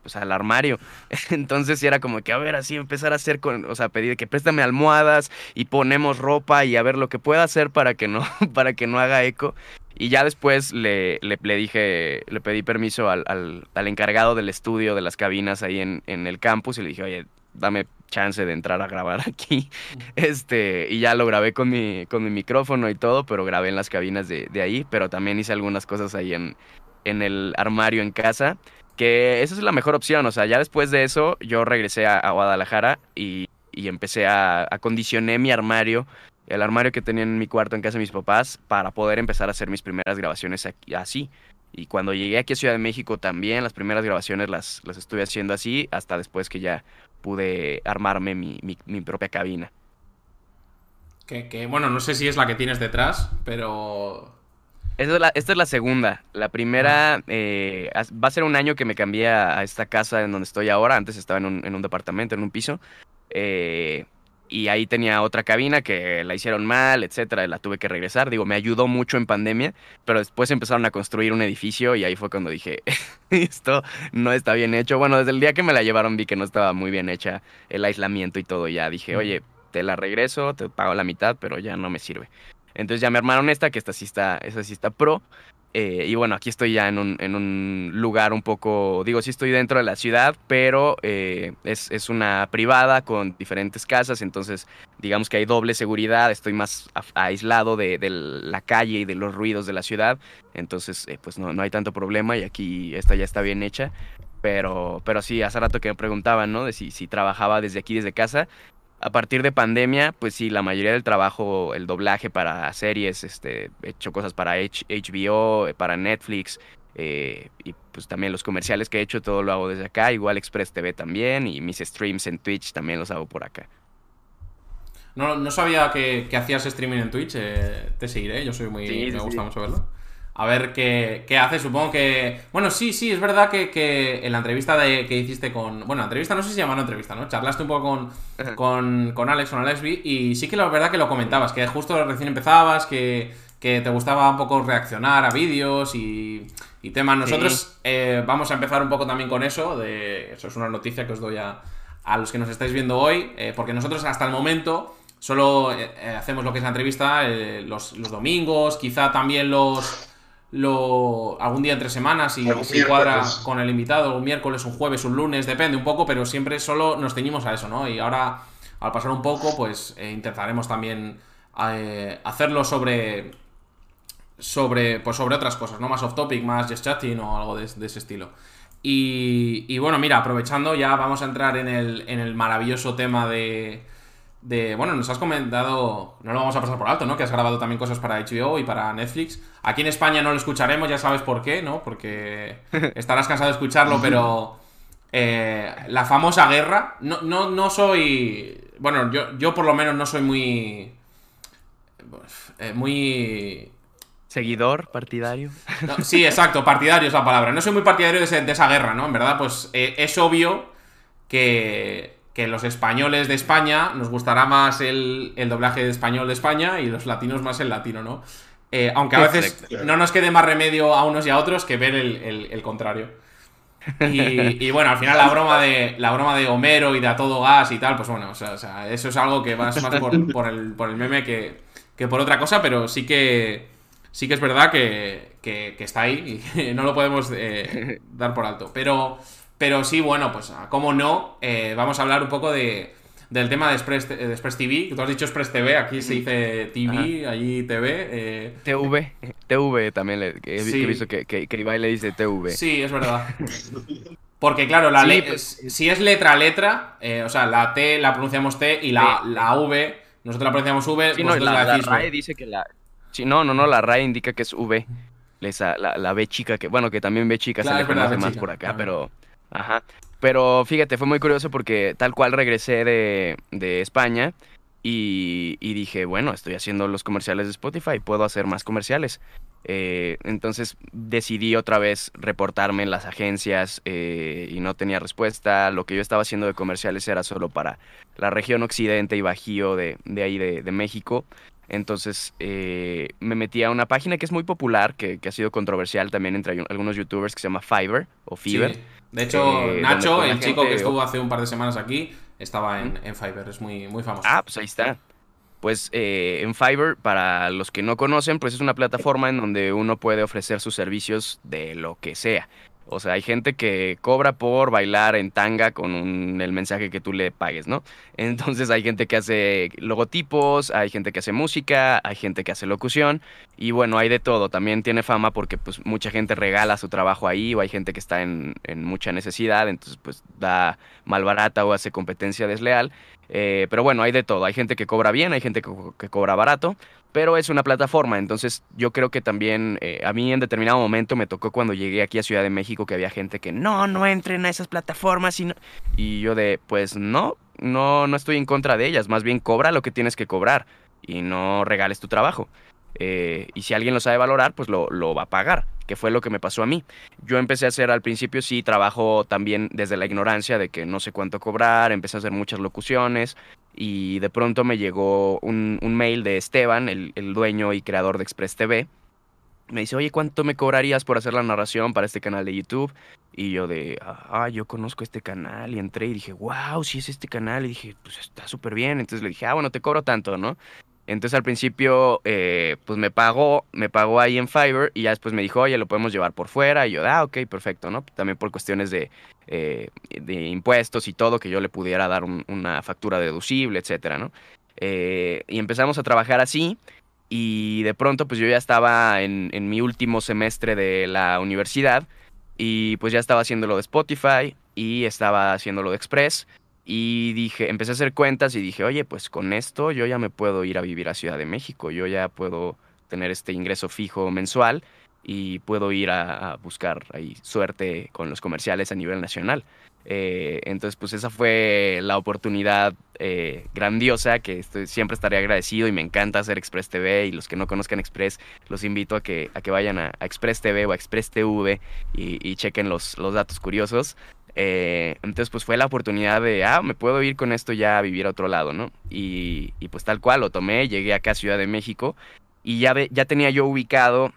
pues, al armario, entonces era como que, a ver, así empezar a hacer, con, o sea, pedir que préstame almohadas y ponemos ropa y a ver lo que pueda hacer para que no, para que no haga eco. Y ya después le, le, dije, le pedí permiso al, al, encargado del estudio de las cabinas ahí en, en, el campus y le dije, oye, dame chance de entrar a grabar aquí. Este, y ya lo grabé con mi, con mi micrófono y todo, pero grabé en las cabinas de, de ahí, pero también hice algunas cosas ahí en, en el armario en casa, que esa es la mejor opción. O sea, ya después de eso yo regresé a, Guadalajara y, y empecé a acondicioné mi armario el armario que tenía en mi cuarto en casa de mis papás para poder empezar a hacer mis primeras grabaciones aquí, así. Y cuando llegué aquí a Ciudad de México también, las primeras grabaciones las, las estuve haciendo así, hasta después que ya pude armarme mi, mi, propia cabina. Que, bueno, no sé si es la que tienes detrás, pero... Esta es la, segunda. La primera eh, va a ser un año que me cambié a, esta casa en donde estoy ahora. Antes estaba en un, en un departamento, en un piso. Eh, y ahí tenía otra cabina que la hicieron mal, etcétera, y la tuve que regresar. Digo, me ayudó mucho en pandemia, pero después empezaron a construir un edificio y ahí fue cuando dije, esto no está bien hecho. Bueno, desde el día que me la llevaron vi que no estaba muy bien hecha el aislamiento y todo. Ya dije, oye, te la regreso, te pago la mitad, pero ya no me sirve. Entonces ya me armaron esta, que esta sí está, esta sí está pro. Eh, y bueno, aquí estoy ya en un, en un, lugar un poco, digo, sí estoy dentro de la ciudad, pero eh, es, es, una privada con diferentes casas, entonces digamos que hay doble seguridad, estoy más aislado de, de, la calle y de los ruidos de la ciudad, entonces eh, pues no, no hay tanto problema y aquí esta ya está bien hecha. Pero, pero sí, hace rato que me preguntaban, ¿no? De si, si trabajaba desde aquí, desde casa a partir de pandemia, pues sí, la mayoría del trabajo, el doblaje para series, este, he hecho cosas para HBO, para Netflix, eh, y pues también los comerciales que he hecho, todo lo hago desde acá, igual Express TV también, y mis streams en Twitch también los hago por acá. No, no sabía que, hacías streaming en Twitch, eh, te seguiré, yo soy muy... me gusta mucho verlo a ver qué, qué, hace. Supongo que. Bueno, sí, sí, es verdad que, en la entrevista de, que hiciste con. Bueno, entrevista no sé si se llama entrevista, ¿no? Charlaste un poco con, con, con Alex, con Alexby, y sí que la verdad que lo comentabas, que justo recién empezabas, que, que te gustaba un poco reaccionar a vídeos y, y temas. Nosotros eh, vamos a empezar un poco también con eso. De, eso es una noticia que os doy a, a los que nos estáis viendo hoy, eh, porque nosotros hasta el momento. Solo eh, hacemos lo que es la entrevista los, los domingos, quizá también los, lo algún día entre semanas y se cuadra con el invitado, un miércoles, un jueves, un lunes, depende un poco, pero siempre solo nos ceñimos a eso, ¿no? Y ahora, al pasar un poco, pues eh, intentaremos también eh, hacerlo sobre sobre pues sobre otras cosas, ¿no? Más off topic, más just chatting o algo de, ese estilo. Y, y, bueno, mira, aprovechando, ya vamos a entrar en el, en el maravilloso tema de, de, bueno, nos has comentado, no lo vamos a pasar por alto, ¿no? Que has grabado también cosas para HBO y para Netflix. Aquí en España no lo escucharemos, ya sabes por qué, ¿no? Porque estarás cansado de escucharlo, pero eh, la famosa guerra, no, no, no soy, bueno, yo, yo por lo menos no soy muy, eh, muy... Seguidor, partidario. sí, exacto, partidario es la palabra. No soy muy partidario de, de esa guerra, ¿no? En verdad, pues eh, es obvio que que los españoles de España nos gustará más el, doblaje de español de España y los latinos más el latino, ¿no? Eh, aunque a veces no nos quede más remedio a unos y a otros que ver el, contrario. Y, bueno, al final la broma de la broma de Homero y de a todo gas y tal, pues bueno, o sea, eso es algo que va más por, el, por el meme que, que, por otra cosa, pero sí que sí que es verdad que, que, está ahí y no lo podemos eh, dar por alto. Pero pero sí, bueno, pues ah, como no, eh, vamos a hablar un poco de, del tema de Express, de Express TV. Tú has dicho Express TV, aquí se dice TV, allí TV. Eh. TV, TV también, le, he, visto que, que, Ibai le dice TV. Sí, es verdad. Porque claro, la pues, si es letra a letra, eh, o sea, la T la pronunciamos T y la, la V, nosotros la pronunciamos V, sí, no, la, la, RAE dice que la... Sí, no, no, no, la RAE indica que es V. Esa, la, la B chica, que bueno, que también B chica se le conoce más por acá, pero... Ajá. Pero fíjate, fue muy curioso porque tal cual regresé de, de España y, y, dije, bueno, estoy haciendo los comerciales de Spotify, puedo hacer más comerciales. Eh, entonces decidí otra vez reportarme en las agencias eh, y no tenía respuesta. Lo que yo estaba haciendo de comerciales era solo para la región occidente y bajío de, de ahí de, de México. Entonces eh, me metí a una página que es muy popular, que, que, ha sido controversial también entre algunos youtubers, que se llama Fiverr o Fiverr. De hecho, eh, Nacho, el chico que estuvo hace un par de semanas aquí, estaba en, en Fiverr, es muy, muy famoso. Ah, pues ahí está. Pues eh, en Fiverr, para los que no conocen, pues es una plataforma en donde uno puede ofrecer sus servicios de lo que sea. O sea, hay gente que cobra por bailar en tanga con el mensaje que tú le pagues, ¿no? Entonces hay gente que hace logotipos, hay gente que hace música, hay gente que hace locución y bueno, hay de todo. También tiene fama porque pues mucha gente regala su trabajo ahí o hay gente que está en, mucha necesidad, entonces pues da mal barata o hace competencia desleal. Eh, pero bueno, hay de todo. Hay gente que cobra bien, hay gente que cobra barato pero es una plataforma, entonces yo creo que también eh, a mí en determinado momento me tocó cuando llegué aquí a Ciudad de México que había gente que no, no entren a esas plataformas y, y yo de, pues no, no, no estoy en contra de ellas, más bien cobra lo que tienes que cobrar y no regales tu trabajo. Eh, y si alguien lo sabe valorar, pues lo, lo, va a pagar, que fue lo que me pasó a mí. Yo empecé a hacer al principio, sí, trabajo también desde la ignorancia de que no sé cuánto cobrar, empecé a hacer muchas locuciones, y de pronto me llegó un, mail de Esteban, el, dueño y creador de Express TV. Me dice, oye, ¿cuánto me cobrarías por hacer la narración para este canal de YouTube? Y yo de, ah, yo conozco este canal. Y entré y dije, wow, sí es este canal. Y dije, pues está súper bien. Entonces le dije, ah, bueno, te cobro tanto, ¿no? Entonces al principio, eh, pues me pagó, me pagó ahí en Fiverr y ya después me dijo, oye, lo podemos llevar por fuera. Y yo, ah, ok, perfecto, ¿no? También por cuestiones de, eh, de impuestos y todo, que yo le pudiera dar una factura deducible, etcétera, ¿no? Eh, y empezamos a trabajar así y de pronto pues yo ya estaba en, mi último semestre de la universidad y pues ya estaba haciendo lo de Spotify y estaba haciendo lo de Express Y dije, empecé a hacer cuentas y dije, oye, pues con esto yo ya me puedo ir a vivir a Ciudad de México, yo ya puedo tener este ingreso fijo mensual y puedo ir a, buscar ahí suerte con los comerciales a nivel nacional. Eh, entonces, pues esa fue la oportunidad eh, grandiosa que estoy, siempre estaré agradecido y me encanta hacer Express TV y los que no conozcan Express los invito a que, a que vayan a, Express TV o a Express TV y, chequen los, los datos curiosos. Eh, entonces, pues fue la oportunidad de, ah, me puedo ir con esto ya a vivir a otro lado, ¿no? Y, y pues tal cual, lo tomé, llegué acá a Ciudad de México y ya, ya tenía yo ubicado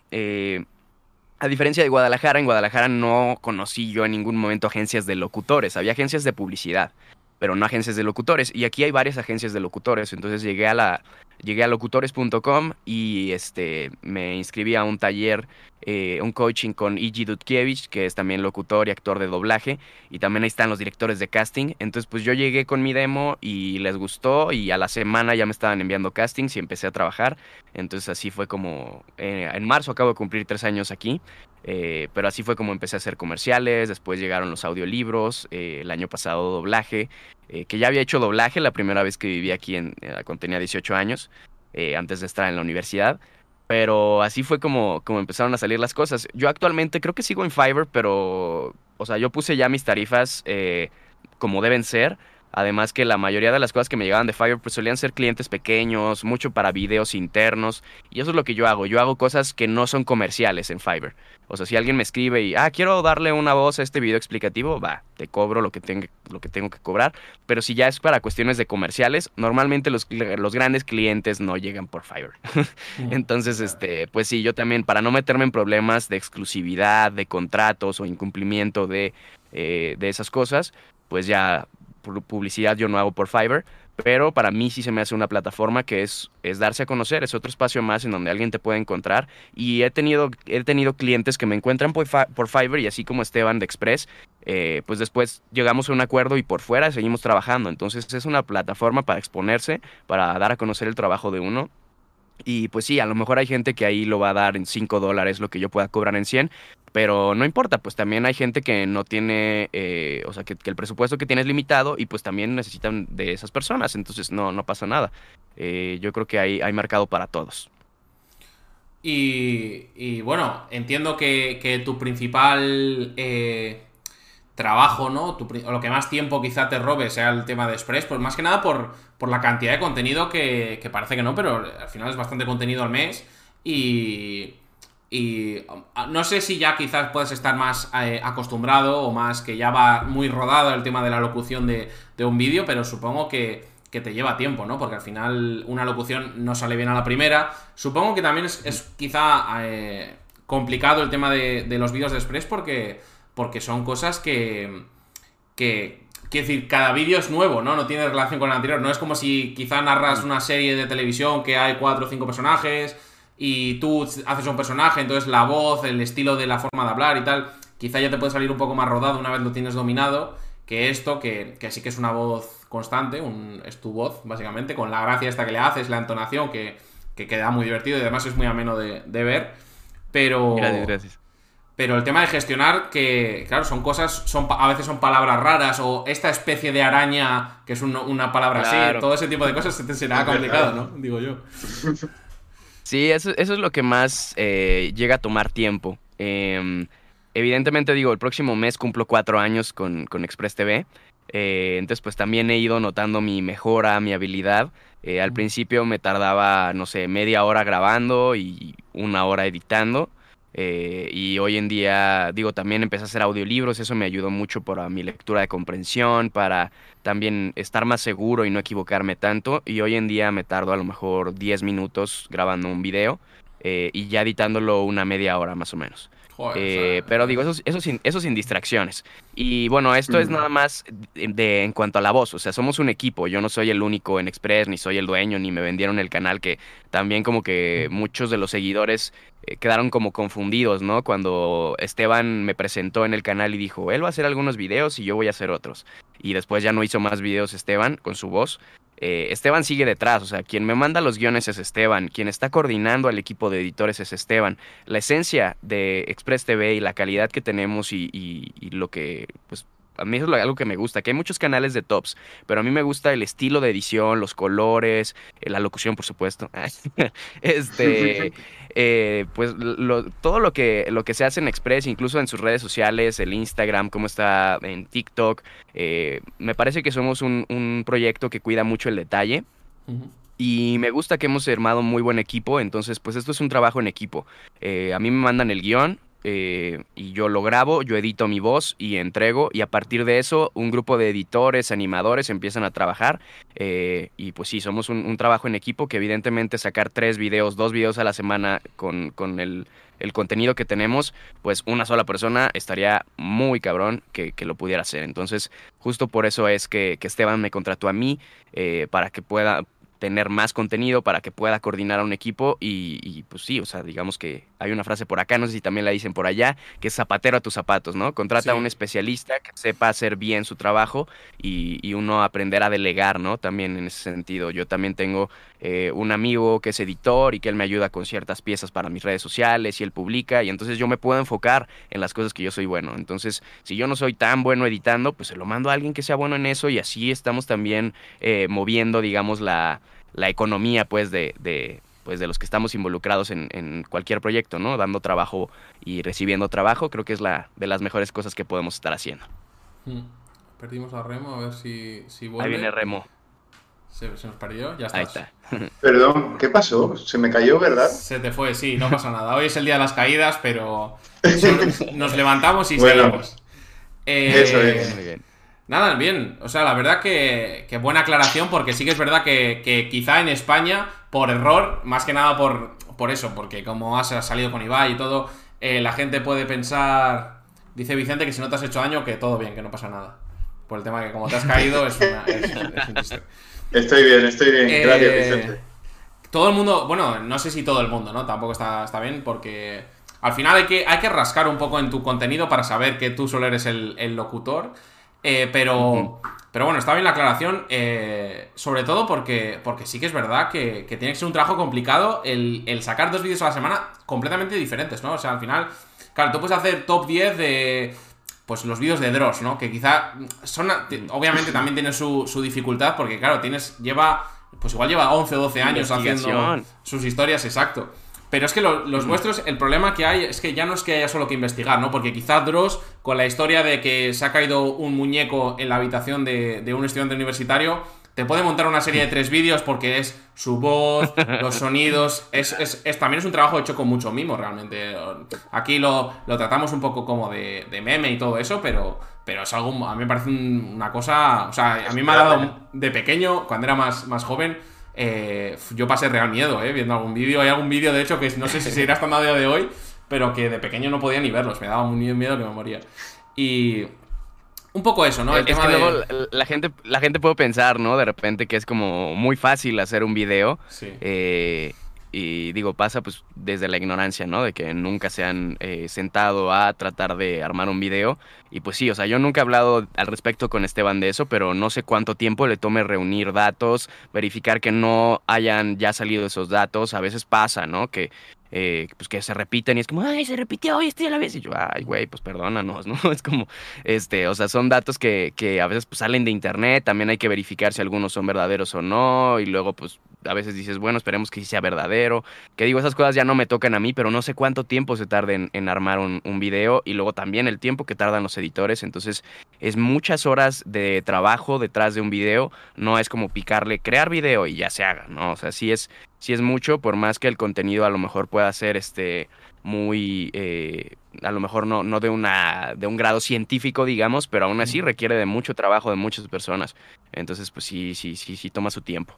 a diferencia de Guadalajara, en Guadalajara no conocí yo en ningún momento agencias de locutores, había agencias de publicidad, pero no agencias de locutores. Y aquí hay varias agencias de locutores, entonces llegué a la llegué a locutores.com y este me inscribí a un taller, eh, un coaching con Igi Dudkiewicz, que es también locutor y actor de doblaje, y también ahí están los directores de casting. Entonces, pues yo llegué con mi demo y les gustó, y a la semana ya me estaban enviando castings y empecé a trabajar. Entonces así fue como eh, en marzo acabo de cumplir tres años aquí. Eh, pero así fue como empecé a hacer comerciales, después llegaron los audiolibros, el año pasado doblaje, que ya había hecho doblaje la primera vez que viví aquí cuando tenía 18 años, antes de estar en la universidad. Pero así fue como, como empezaron a salir las cosas. Yo actualmente creo que sigo en Fiverr, pero, o sea, yo puse ya mis tarifas como deben ser Además que la mayoría de las cosas que me llegaban de Fiverr pues solían ser clientes pequeños, mucho para videos internos. Y eso es lo que yo hago. Yo hago cosas que no son comerciales en Fiverr. O sea, si alguien me escribe y, ah, quiero darle una voz a este video explicativo, va, te cobro lo que, tenga, lo que tengo que cobrar. Pero si ya es para cuestiones de comerciales, normalmente los, los grandes clientes no llegan por Fiverr. Entonces, este, pues sí, yo también, para no meterme en problemas de exclusividad, de contratos o incumplimiento de, eh, de esas cosas, pues ya publicidad yo no hago por Fiverr, pero para mí sí se me hace una plataforma que es, es darse a conocer, es otro espacio más en donde alguien te puede encontrar. Y he tenido, he tenido clientes que me encuentran por, por Fiverr y así como Esteban de Express, eh, pues después llegamos a un acuerdo y por fuera seguimos trabajando. Entonces es una plataforma para exponerse, para dar a conocer el trabajo de uno y pues sí, a lo mejor hay gente que ahí lo va a dar en 5 dólares lo que yo pueda cobrar en 100, pero no importa, pues también hay gente que no tiene, eh, o sea, que, el presupuesto que tiene es limitado y pues también necesitan de esas personas, entonces no, no pasa nada. Eh, yo creo que hay, hay mercado para todos. Y, bueno, entiendo que, tu principal eh, trabajo, ¿no? o lo que más tiempo quizá te robe sea el tema de Express, pues más que nada por, por la cantidad de contenido que, parece que no, pero al final es bastante contenido al mes y y ah, no sé si ya quizás puedes estar más eh, acostumbrado o más que ya va muy rodado el tema de la locución de, un vídeo, pero supongo que, te lleva tiempo, ¿no? Porque al final una locución no sale bien a la primera. Supongo que también es, quizá eh, complicado el tema de, los vídeos de Express porque, porque son cosas que, que Quiero decir, cada vídeo es nuevo, ¿no? No tiene relación con el anterior. No es como si quizá narras una serie de televisión que hay cuatro o cinco personajes y tú haces un personaje, entonces la voz, el estilo de la forma de hablar y tal, quizá ya te puede salir un poco más rodado una vez lo tienes dominado, que esto, que, que sí que es una voz constante, un, es tu voz, básicamente, con la gracia esta que le haces, la entonación, que, queda muy divertido y además es muy ameno de, ver. Pero. Gracias, Pero el tema de gestionar, que, claro, son cosas, son a veces son palabras raras, o esta especie de araña, que es una palabra así, todo ese tipo de cosas se te será complicado, ¿no? Digo yo. Sí, eso, eso es lo que más eh, llega a tomar tiempo. Em, evidentemente, digo, el próximo mes cumplo cuatro años con, con Express TV. Eh, entonces, pues también he ido notando mi mejora, mi habilidad. Eh, al principio me tardaba, no sé, media hora grabando y una hora editando. Eh, y hoy en día, digo, también empecé a hacer audiolibros, eso me ayudó mucho para mi lectura de comprensión, para también estar más seguro y no equivocarme tanto. Y hoy en día me tardo a lo mejor 10 minutos grabando un video eh, y ya editándolo una media hora más o menos. Eh, pero digo, eso, eso, sin, eso sin distracciones. Y bueno, esto es nada más de, en cuanto a la voz. O sea, somos un equipo. Yo no soy el único en Express, ni soy el dueño, ni me vendieron el canal, que también como que muchos de los seguidores eh, quedaron como confundidos, ¿no? Cuando Esteban me presentó en el canal y dijo, él va a hacer algunos videos y yo voy a hacer otros. Y después ya no hizo más videos Esteban con su voz. Eh, Esteban sigue detrás, o sea, quien me manda los guiones es Esteban, quien está coordinando al equipo de editores es Esteban. La esencia de Express TV y la calidad que tenemos y, lo que, pues, a mí es algo que me gusta, que hay muchos canales de tops, pero a mí me gusta el estilo de edición, los colores, eh, la locución, por supuesto. este, eh, pues todo lo que, lo que se hace en Express, incluso en sus redes sociales, el Instagram, cómo está en TikTok, eh, me parece que somos un, proyecto que cuida mucho el detalle. Y me gusta que hemos armado muy buen equipo, entonces pues esto es un trabajo en equipo. a mí me mandan el guion, eh, y yo lo grabo, yo edito mi voz y entrego y a partir de eso un grupo de editores, animadores empiezan a trabajar eh, y pues sí, somos un, trabajo en equipo que evidentemente sacar tres videos, dos videos a la semana con, con el, el, contenido que tenemos, pues una sola persona estaría muy cabrón que, que lo pudiera hacer. Entonces justo por eso es que, que Esteban me contrató a mí eh, para que pueda tener más contenido para que pueda coordinar a un equipo y, pues sí, o sea, digamos que hay una frase por acá, no sé si también la dicen por allá, que es zapatero a tus zapatos, ¿no? Contrata a un especialista que sepa hacer bien su trabajo y, y, uno aprender a delegar, ¿no? También en ese sentido. Yo también tengo eh, un amigo que es editor y que él me ayuda con ciertas piezas para mis redes sociales y él publica y entonces yo me puedo enfocar en las cosas que yo soy bueno. Entonces, si yo no soy tan bueno editando, pues se lo mando a alguien que sea bueno en eso y así estamos también eh, moviendo, digamos, la, la economía, pues, de, de pues de los que estamos involucrados en, en, cualquier proyecto, ¿no? Dando trabajo y recibiendo trabajo, creo que es la de las mejores cosas que podemos estar haciendo. Hmm. Perdimos a Remo, a ver si, si vuelve. Ahí viene Remo. Se, nos perdió, ya está. Ahí está. Perdón, ¿qué pasó? Se me cayó, ¿verdad? Se te fue, sí, no pasa nada. Hoy es el día de las caídas, pero nos levantamos y seguimos. Eh, eso es. Nada, bien. O sea, la verdad que, buena aclaración, porque sí que es verdad que, quizá en España, por error, más que nada por, por eso, porque como has salido con Ibai y todo, eh, la gente puede pensar, dice Vicente, que si no te has hecho daño, que todo bien, que no pasa nada. Por el tema de que como te has caído es, una, es, Estoy bien, estoy bien. Gracias, eh, Vicente. Todo el mundo, bueno, no sé si todo el mundo, ¿no? Tampoco está, está bien porque al final hay que, hay que rascar un poco en tu contenido para saber que tú solo eres el, locutor. Eh, pero, pero bueno, está bien la aclaración. Eh, sobre todo porque, porque sí que es verdad que, tiene que ser un trabajo complicado el, el sacar dos vídeos a la semana completamente diferentes, ¿no? O sea, al final, claro, tú puedes hacer top 10 de pues los vídeos de Dross, ¿no? Que quizá son, obviamente también tienen su, dificultad porque, claro, tienes, lleva, pues igual lleva 11 o 12 años haciendo sus historias, exacto. Pero es que los vuestros, el problema que hay es que ya no es que haya solo que investigar, ¿no? Porque quizá Dross, con la historia de que se ha caído un muñeco en la habitación de, de un estudiante universitario, te puede montar una serie de tres vídeos porque es su voz, los sonidos. Es, también es un trabajo hecho con mucho mimo, realmente. Aquí lo, tratamos un poco como de, meme y todo eso, pero, pero es algo. A mí me parece una cosa. O sea, a mí me ha dado de pequeño, cuando era más, más joven. Eh, yo pasé real miedo, eh, viendo algún vídeo. Hay algún vídeo, de hecho, que no sé si se irá hasta a día de hoy, pero que de pequeño no podía ni verlos. Me daba muy miedo que me moría. Y, un poco eso, ¿no? es que luego la gente, la gente puede pensar, ¿no? De repente que es como muy fácil hacer un video. Sí. Eh, y digo, pasa pues desde la ignorancia, ¿no? De que nunca se han eh, sentado a tratar de armar un video. Y pues sí, o sea, yo nunca he hablado al respecto con Esteban de eso, pero no sé cuánto tiempo le tome reunir datos, verificar que no hayan ya salido esos datos. A veces pasa, ¿no? Que eh, pues que se repiten y es como, ay, se repitió hoy estoy a la vez. Y yo, ay, güey, pues perdónanos, ¿no? Es como, este, o sea, son datos que, que a veces pues, salen de internet, también hay que verificar si algunos son verdaderos o no, y luego pues a veces dices, bueno, esperemos que sí sea verdadero. Que digo, esas cosas ya no me tocan a mí, pero no sé cuánto tiempo se tarda en, armar un, un, video y luego también el tiempo que tardan los editores. Entonces, es muchas horas de trabajo detrás de un video. No es como picarle, crear video y ya se haga, ¿no? O sea, sí es, sí es mucho, por más que el contenido a lo mejor pueda ser este muy eh, a lo mejor no, no de una de un grado científico digamos pero aún así requiere de mucho trabajo de muchas personas entonces pues sí sí sí sí toma su tiempo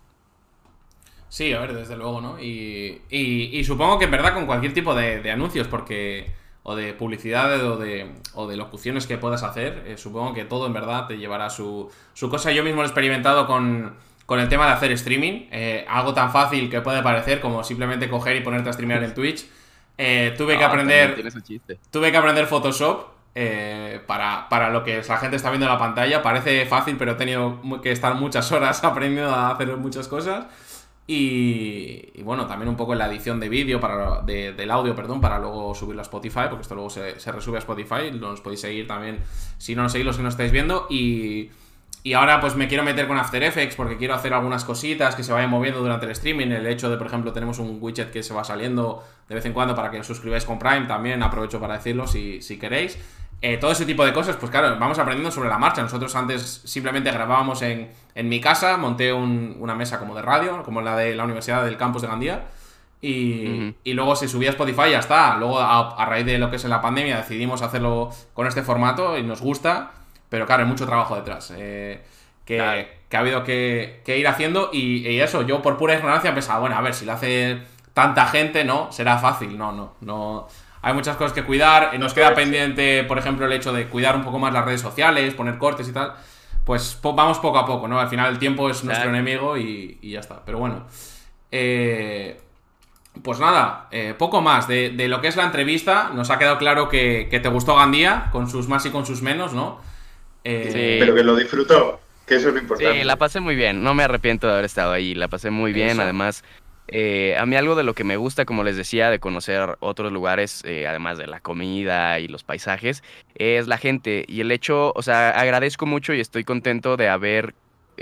Sí, a ver, desde luego, ¿no? Y, y, supongo que en verdad con cualquier tipo de, anuncios, porque. o de publicidad o de, o de locuciones que puedas hacer, eh, supongo que todo en verdad te llevará su, su cosa. Yo mismo lo he experimentado con, con el tema de hacer streaming, eh, algo tan fácil que puede parecer como simplemente coger y ponerte a streamear en Twitch. Eh, tuve que ah, aprender. Tuve que aprender Photoshop. para, para, lo que la gente está viendo en la pantalla. Parece fácil, pero he tenido que estar muchas horas aprendiendo a hacer muchas cosas. Y, bueno, también un poco en la edición de vídeo, para del audio, perdón, para luego subirlo a Spotify, porque esto luego se, se resube a Spotify. Nos podéis seguir también si no nos seguís los que no estáis viendo. Y, y ahora pues me quiero meter con After Effects porque quiero hacer algunas cositas que se vayan moviendo durante el streaming. El hecho de, por ejemplo, tenemos un widget que se va saliendo de vez en cuando para que os suscribáis con Prime, también aprovecho para decirlo si, si queréis. Eh, todo ese tipo de cosas, pues claro, vamos aprendiendo sobre la marcha. Nosotros antes simplemente grabábamos en, en mi casa, monté una mesa como de radio, como la de la Universidad del Campus de Gandía. Y, y, luego se subía a Spotify y ya está. Luego, a, raíz de lo que es la pandemia, decidimos hacerlo con este formato y nos gusta. Pero claro, hay mucho trabajo detrás. Eh, que, ha habido que, ir haciendo. Y, eso, yo por pura ignorancia pensaba, bueno, a ver, si lo hace tanta gente, ¿no? Será fácil. No, no, no. Hay muchas cosas que cuidar. Nos queda pendiente, por ejemplo, el hecho de cuidar un poco más las redes sociales, poner cortes y tal. Pues vamos poco a poco, ¿no? Al final el tiempo es nuestro enemigo y, ya está. Pero bueno. Eh, pues nada, eh, poco más de, lo que es la entrevista. Nos ha quedado claro que, que, te gustó Gandía, con sus más y con sus menos, ¿no? Eh, pero que lo disfrutó, que eso es lo importante. Sí, la pasé muy bien, no me arrepiento de haber estado ahí, la pasé muy bien, además... Eh, a mí algo de lo que me gusta, como les decía, de conocer otros lugares, eh, además de la comida y los paisajes, es la gente. Y el hecho, o sea, agradezco mucho y estoy contento de haber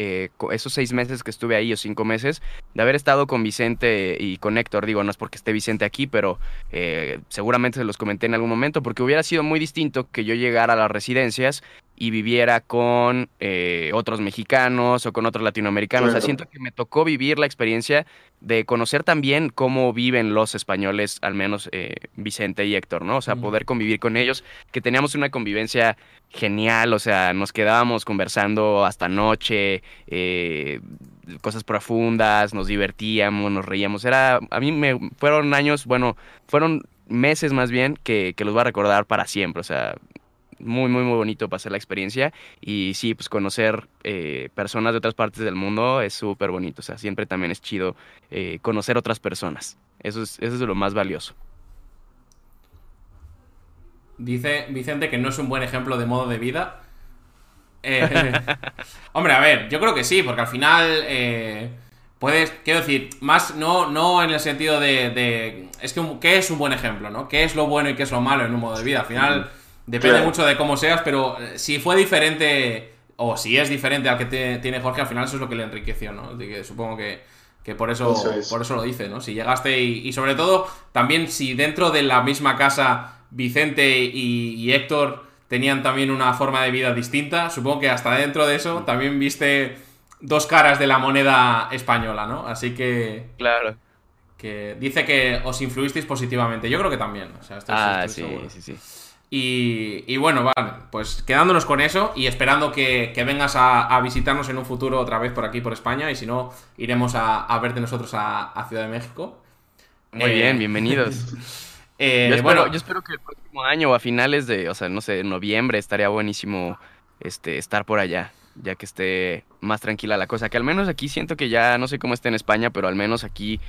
eh, esos seis meses que estuve ahí o cinco meses, de haber estado con Vicente y con Héctor, digo, no es porque esté Vicente aquí, pero eh, seguramente se los comenté en algún momento, porque hubiera sido muy distinto que yo llegara a las residencias y viviera con eh, otros mexicanos o con otros latinoamericanos. O sea, siento que me tocó vivir la experiencia de conocer también cómo viven los españoles, al menos Vicente y Héctor, ¿no? O sea, poder convivir con ellos, que teníamos una convivencia genial, o sea, nos quedábamos conversando hasta noche, eh, cosas profundas, nos divertíamos, nos reíamos. Era, a mí me fueron años, bueno, fueron meses más bien que, los voy a recordar para siempre, o sea, muy, muy, muy bonito pasar la experiencia y sí, pues conocer eh, personas de otras partes del mundo es súper bonito, o sea, siempre también es chido eh, conocer otras personas, eso es, eso es lo más valioso. Dice Vicente que no es un buen ejemplo de modo de vida. Eh, hombre, a ver, yo creo que sí, porque al final eh, puedes, quiero decir, más no, no en el sentido de, es que ¿qué es un buen ejemplo, no? ¿Qué es lo bueno y qué es lo malo en un modo de vida? Al final depende mucho de cómo seas, pero eh, si fue diferente o si es diferente al que tiene Jorge, al final eso es lo que le enriqueció, ¿no? que supongo que, por eso, por eso lo dice, ¿no? Si llegaste y sobre todo también si dentro de la misma casa Vicente y, Héctor tenían también una forma de vida distinta. Supongo que hasta dentro de eso también viste dos caras de la moneda española, ¿no? Así que. Claro. Que dice que os influisteis positivamente. Yo creo que también. ah, sí, sí, sí. Y, bueno, vale, pues quedándonos con eso y esperando que, vengas a, visitarnos en un futuro otra vez por aquí, por España, y si no, iremos a, verte nosotros a, Ciudad de México. Muy bien, eh, bienvenidos. Eh, yo, bueno, yo espero que el próximo año o a finales de, o sea, no sé, noviembre estaría buenísimo este, estar por allá, ya que esté más tranquila la cosa. Que al menos aquí siento que ya, no sé cómo está en España, pero al menos aquí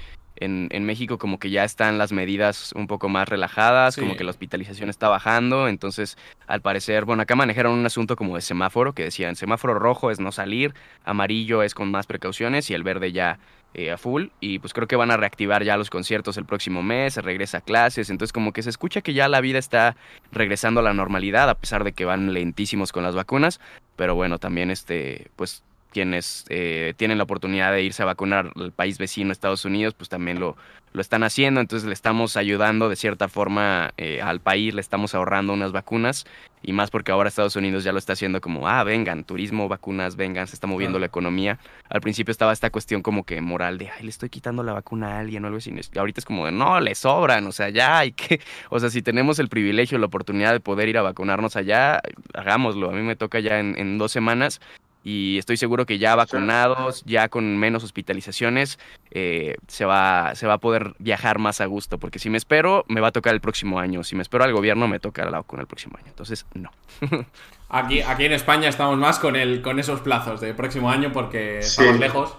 en, en México como que ya están las medidas un poco más relajadas, como que la hospitalización está bajando. Entonces, al parecer, bueno, acá manejaron un asunto como de semáforo, que decían, semáforo rojo es no salir, amarillo es con más precauciones y el verde ya eh, a full y pues creo que van a reactivar ya los conciertos el próximo mes, se regresa a clases, entonces como que se escucha que ya la vida está regresando a la normalidad a pesar de que van lentísimos con las vacunas, pero bueno, también este pues quienes eh, tienen la oportunidad de irse a vacunar al país vecino, Estados Unidos, pues también lo, lo están haciendo, entonces le estamos ayudando de cierta forma eh, al país, le estamos ahorrando unas vacunas y más porque ahora Estados Unidos ya lo está haciendo como, ah, vengan, turismo, vacunas, vengan, se está moviendo la economía. Al principio estaba esta cuestión como que moral de, ay, le estoy quitando la vacuna a alguien o algo así. Y ahorita es como de, no, le sobran, o sea, ya hay que, o sea, si tenemos el privilegio, la oportunidad de poder ir a vacunarnos allá, hagámoslo. A mí me toca ya en, en dos semanas y estoy seguro que ya vacunados, ya con menos hospitalizaciones, eh, se, va, se va a poder viajar más a gusto, porque si me espero, me va a tocar el próximo año, si me espero al gobierno, me toca la vacuna el próximo año, entonces no. aquí, aquí en España estamos más con, el, con esos plazos de próximo año porque estamos lejos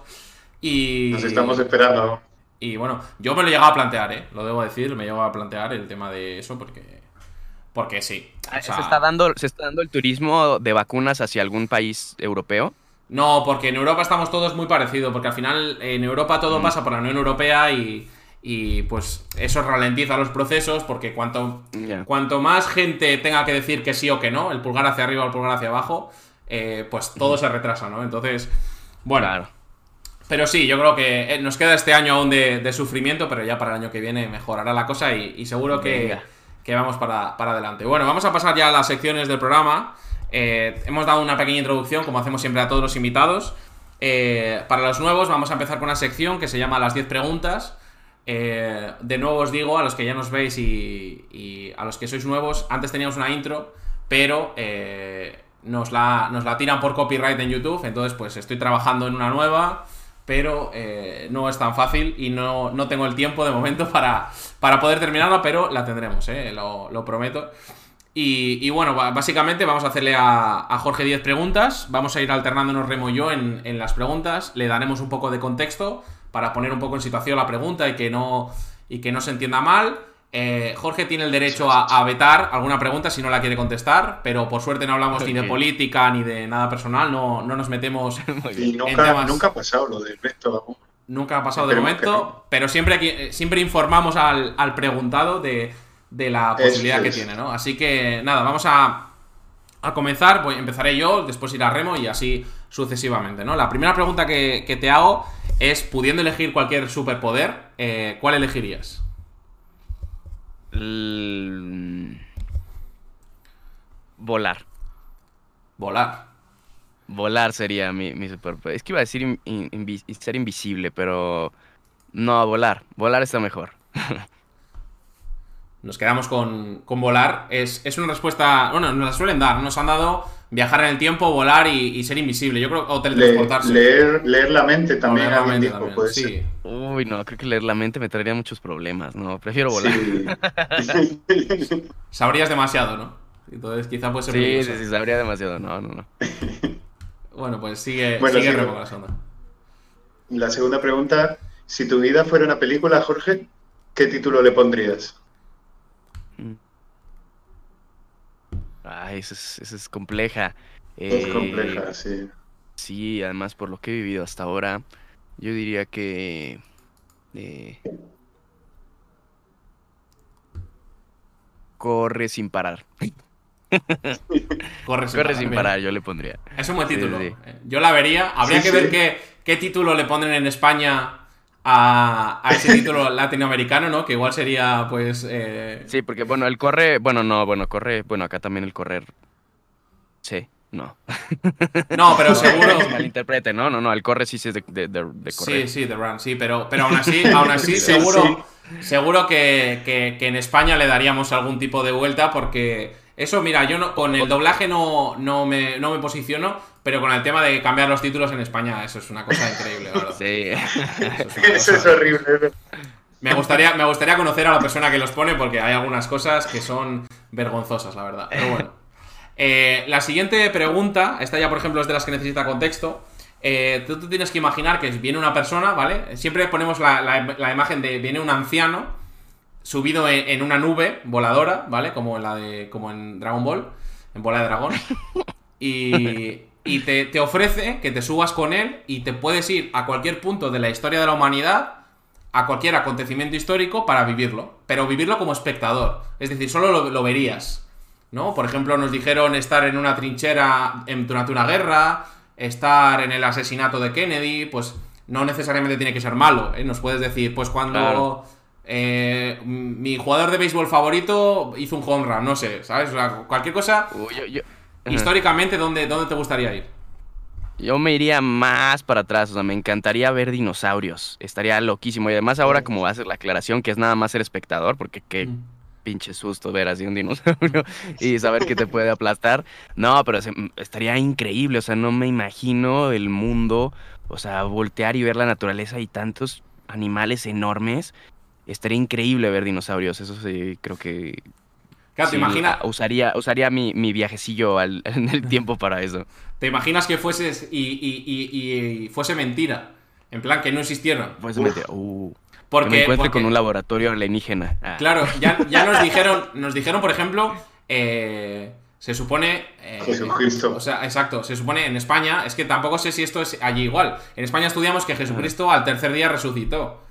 y... Nos estamos esperando. Y bueno, yo me lo he llegado a plantear, ¿eh? lo debo decir, me he llegado a plantear el tema de eso porque porque sí. Ah, ¿Se, está dando, ¿Se está dando el turismo de vacunas hacia algún país europeo? No, porque en Europa estamos todos muy parecidos, porque al final en Europa todo Mm. pasa por la Unión Europea y, y, pues eso ralentiza los procesos porque cuanto, cuanto más gente tenga que decir que sí o que no, el pulgar hacia arriba o el pulgar hacia abajo, eh, pues todo se retrasa, ¿no? Entonces, bueno, Claro. pero sí, yo creo que eh, nos queda este año aún de, de sufrimiento, pero ya para el año que viene mejorará la cosa y, y seguro que, Venga. Que vamos para, para adelante. Bueno, vamos a pasar ya a las secciones del programa. Eh, hemos dado una pequeña introducción, como hacemos siempre a todos los invitados. Eh, para los nuevos, vamos a empezar con una sección que se llama Las 10 preguntas. Eh, de nuevo os digo, a los que ya nos veis y, y a los que sois nuevos, antes teníamos una intro, pero eh, nos, la, nos la tiran por copyright en YouTube, entonces pues estoy trabajando en una nueva, pero eh, no es tan fácil y no, no tengo el tiempo de momento para, para poder terminarla, pero la tendremos, eh, lo, lo prometo. Y, y bueno, básicamente vamos a hacerle a, a Jorge 10 preguntas. Vamos a ir alternándonos Remo y yo en, en las preguntas. Le daremos un poco de contexto para poner un poco en situación la pregunta y que no, y que no se entienda mal. Eh, Jorge tiene el derecho a, a vetar alguna pregunta si no la quiere contestar, pero por suerte no hablamos ni de política ni de nada personal, no, no nos metemos. Y nunca, temas- nunca ha pasado lo del veto aún. Nunca ha pasado de Esperemos momento, pero siempre, aquí- eh, siempre informamos al, al preguntado de, de la posibilidad que es. tiene, ¿no? Así que nada, vamos a, a comenzar. Voy, empezaré yo, después irá Remo y así sucesivamente, ¿no? La primera pregunta que, que te hago es, pudiendo elegir cualquier superpoder, eh, ¿cuál elegirías? L- Volar. Volar. Volar sería mi, mi superpoder. Es que iba a decir in- in- invi- ser invisible, pero no, volar. Volar está mejor. Nos quedamos con, con volar. Es, es una respuesta. Bueno, nos la suelen dar. Nos han dado viajar en el tiempo, volar y, y ser invisible. Yo creo. O Le- teletransportarse. leer, leer la mente también, leer la alguien mente dijo, también, puede sí. ser. Uy, no, creo que leer la mente me traería muchos problemas. No, prefiero volar. Sí. Sabrías demasiado, ¿no? Entonces quizá puede ser Sí, sí, sí, sabría demasiado. No, no, no. Bueno, pues sigue, Bueno, sigue con la segunda. La segunda pregunta, si tu vida fuera una película, Jorge, ¿qué título le pondrías? Ay, esa es, esa es compleja. Es Eh, compleja, sí. Sí, además por lo que he vivido hasta ahora, yo diría que... eh, corre sin parar. Corre sin Corre parar, sin parar, yo le pondría. Es un buen título. sí. Eh, Yo la vería. Habría Sí, que ver qué, qué título le ponen en España a, a ese título latinoamericano, ¿no? Que igual sería, pues. eh, Sí, porque bueno, el corre, bueno, no, bueno, corre, bueno, acá también el correr. Sí, no. No, pero seguro. Malinterprete, no, no, no, el corre sí sí es de, de, de- de correr. Sí, sí, The Run, sí, pero, pero aún así, aún así Sí, seguro, seguro que, que- que en España le daríamos algún tipo de vuelta porque eso, mira, yo no, con el doblaje no, no, me, no me posiciono, pero con el tema de cambiar los títulos en España, eso es una cosa increíble, la verdad. Sí. Eso es Eso horrible. Me gustaría, me gustaría conocer a la persona que los pone porque hay algunas cosas que son vergonzosas, la verdad. Pero bueno. Eh, la siguiente pregunta, esta ya por ejemplo es de las que necesita contexto. Eh, tú, tú tienes que imaginar que viene una persona, ¿vale? Siempre ponemos la, la- la imagen de viene un anciano subido en, en una nube voladora, ¿vale? Como en la de. como en Dragon Ball, en bola de dragón. Y, y te, te ofrece que te subas con él y te puedes ir a cualquier punto de la historia de la humanidad a cualquier acontecimiento histórico para vivirlo, pero vivirlo como espectador. Es decir, solo lo, lo verías. ¿No? Por ejemplo, nos dijeron estar en una trinchera en- durante una guerra, estar en el asesinato de Kennedy, pues no necesariamente tiene que ser malo. ¿eh? Nos puedes decir, pues cuando Claro. eh, mi jugador de béisbol favorito hizo un home run, no sé, ¿sabes? O sea, cualquier cosa, Uy, yo, yo-. Históricamente, ¿dónde, ¿dónde te gustaría ir? Yo me iría más para atrás, o sea, me encantaría ver dinosaurios. Estaría loquísimo. Y además ahora como va a ser la aclaración que es nada más ser espectador, porque qué Mm. pinche susto ver así un dinosaurio y saber que te puede aplastar. No, pero se- estaría increíble, o sea, no me imagino el mundo, o sea, voltear y ver la naturaleza y tantos animales enormes. Estaría increíble ver dinosaurios, eso sí, creo que... Claro, te sí, imaginas, a- Usaría, usaría mi, mi viajecillo al- en el tiempo para eso. te imaginas que fueses y, y- y- y fuese mentira. En plan, que no existiera. Pues Uf. me, uh, Porque, que me encuentre porque- con un laboratorio alienígena. Ah. Claro, ya, ya nos dijeron, nos dijeron, por ejemplo, eh, Se supone. eh, Jesucristo. O sea, exacto. Se supone en España. Es que tampoco sé si esto es allí igual. En España estudiamos que Jesucristo al tercer día resucitó.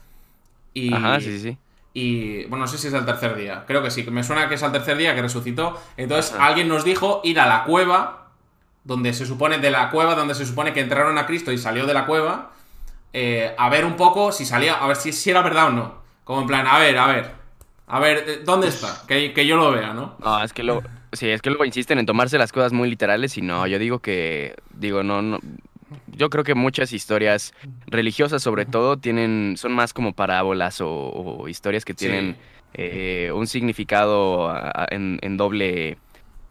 Y, Ajá, sí, sí. Y bueno, no sé si es el tercer día. Creo que sí. Me suena que es al tercer día que resucitó. Entonces alguien nos dijo ir a la cueva. Donde se supone. De la cueva donde se supone que entraron a Cristo y salió de la cueva. Eh, a ver un poco si salía. A ver si, si era verdad o no. Como en plan, a ver, a ver. A ver, ¿dónde está? Que, que yo lo vea, ¿no? No, es que luego, sí, es que luego insisten en tomarse las cosas muy literales y no, yo digo que, digo, no, no, yo creo que muchas historias religiosas sobre todo tienen, son más como parábolas o, o historias que tienen Sí. eh, un significado a- a- en, en doble,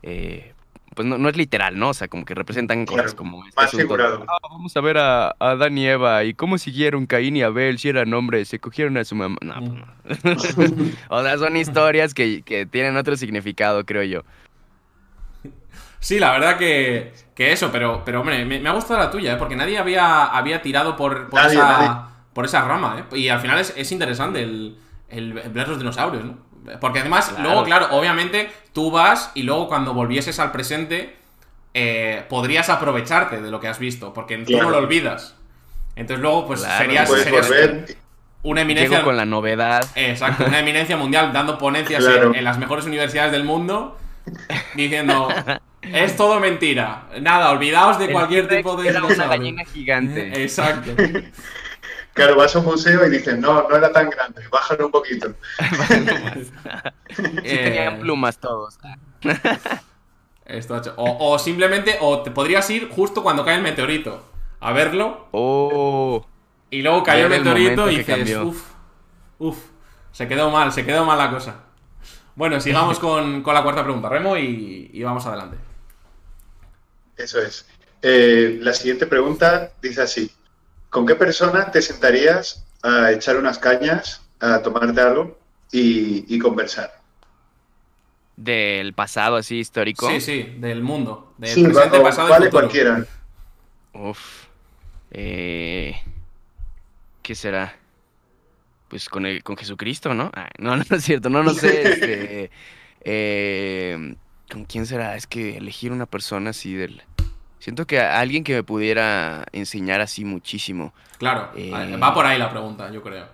eh, pues no, no es literal, ¿no? O sea, como que representan cosas Claro, como... este más figurado. "Ah, vamos a ver a, a Adán y Eva y cómo siguieron Caín y Abel si eran hombres, se cogieron a su mamá. No, pues no. o sea, son historias que, que tienen otro significado, creo yo. Sí, la verdad que, que eso, pero, pero hombre, me, me ha gustado la tuya, ¿eh? porque nadie había, había tirado por, por, Nadie, esa, nadie. por esa rama, ¿eh? Y al final es, es interesante el, el ver los dinosaurios, ¿no? Porque además, Claro. luego, claro, obviamente tú vas y luego cuando volvieses al presente, eh, podrías aprovecharte de lo que has visto, porque tú Claro. no lo olvidas. Entonces luego, pues Claro, serías, una eminencia. Llego con la novedad. Exacto, una eminencia mundial dando ponencias Claro. en, en las mejores universidades del mundo diciendo es todo mentira. Nada, olvidaos de cualquier tipo de Era una dinosaurio". gallina gigante. Exacto. Claro, vas a un museo y dices, no, no era tan grande, bájalo un poquito. Sí Eh, tenían plumas todos. esto ha hecho- o, o simplemente, o te podrías ir justo cuando cae el meteorito a verlo Oh, y luego cayó el meteorito y dices, cambió. uff, uff, se quedó mal, se quedó mal la cosa. Bueno, sigamos con, con la cuarta pregunta, Remo, y, y vamos adelante. Eso es. Eh, la siguiente pregunta dice así. ¿Con qué persona te sentarías a echar unas cañas, a tomarte algo y, y conversar? del pasado así histórico. Sí, sí, del mundo. Del Sí, presente, o pasado vale cualquiera. Uf. Eh, ¿Qué será? Pues con el, con Jesucristo, ¿no? Ah, no, no es cierto, no, no sé. este, eh, ¿Con quién será? Es que elegir una persona así del. Siento que a- alguien que me pudiera enseñar así muchísimo. Claro, Eh, va por ahí la pregunta, yo creo.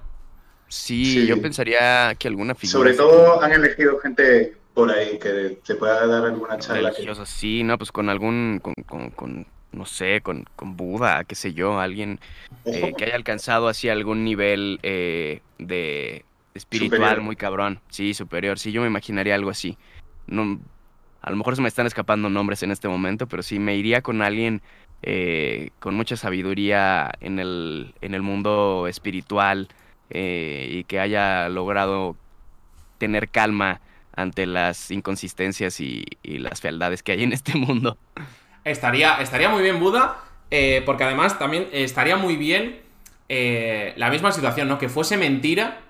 Sí, Sí. yo pensaría que alguna figura. Sobre todo han elegido gente por ahí que te pueda dar alguna charla. que- religiosa, sí, no, pues con algún, con, con, con, no sé, con, con Buda, qué sé yo, alguien eh, que haya alcanzado así algún nivel eh, de espiritual Superior. muy cabrón, sí, superior, sí, yo me imaginaría algo así. No, a lo mejor se me están escapando nombres en este momento, pero sí me iría con alguien eh, con mucha sabiduría en el, en el mundo espiritual eh, y que haya logrado tener calma ante las inconsistencias y, las fealdades que hay en este mundo. Estaría, estaría muy bien Buda, eh, porque además también estaría muy bien la misma situación, ¿no? Que fuese mentira.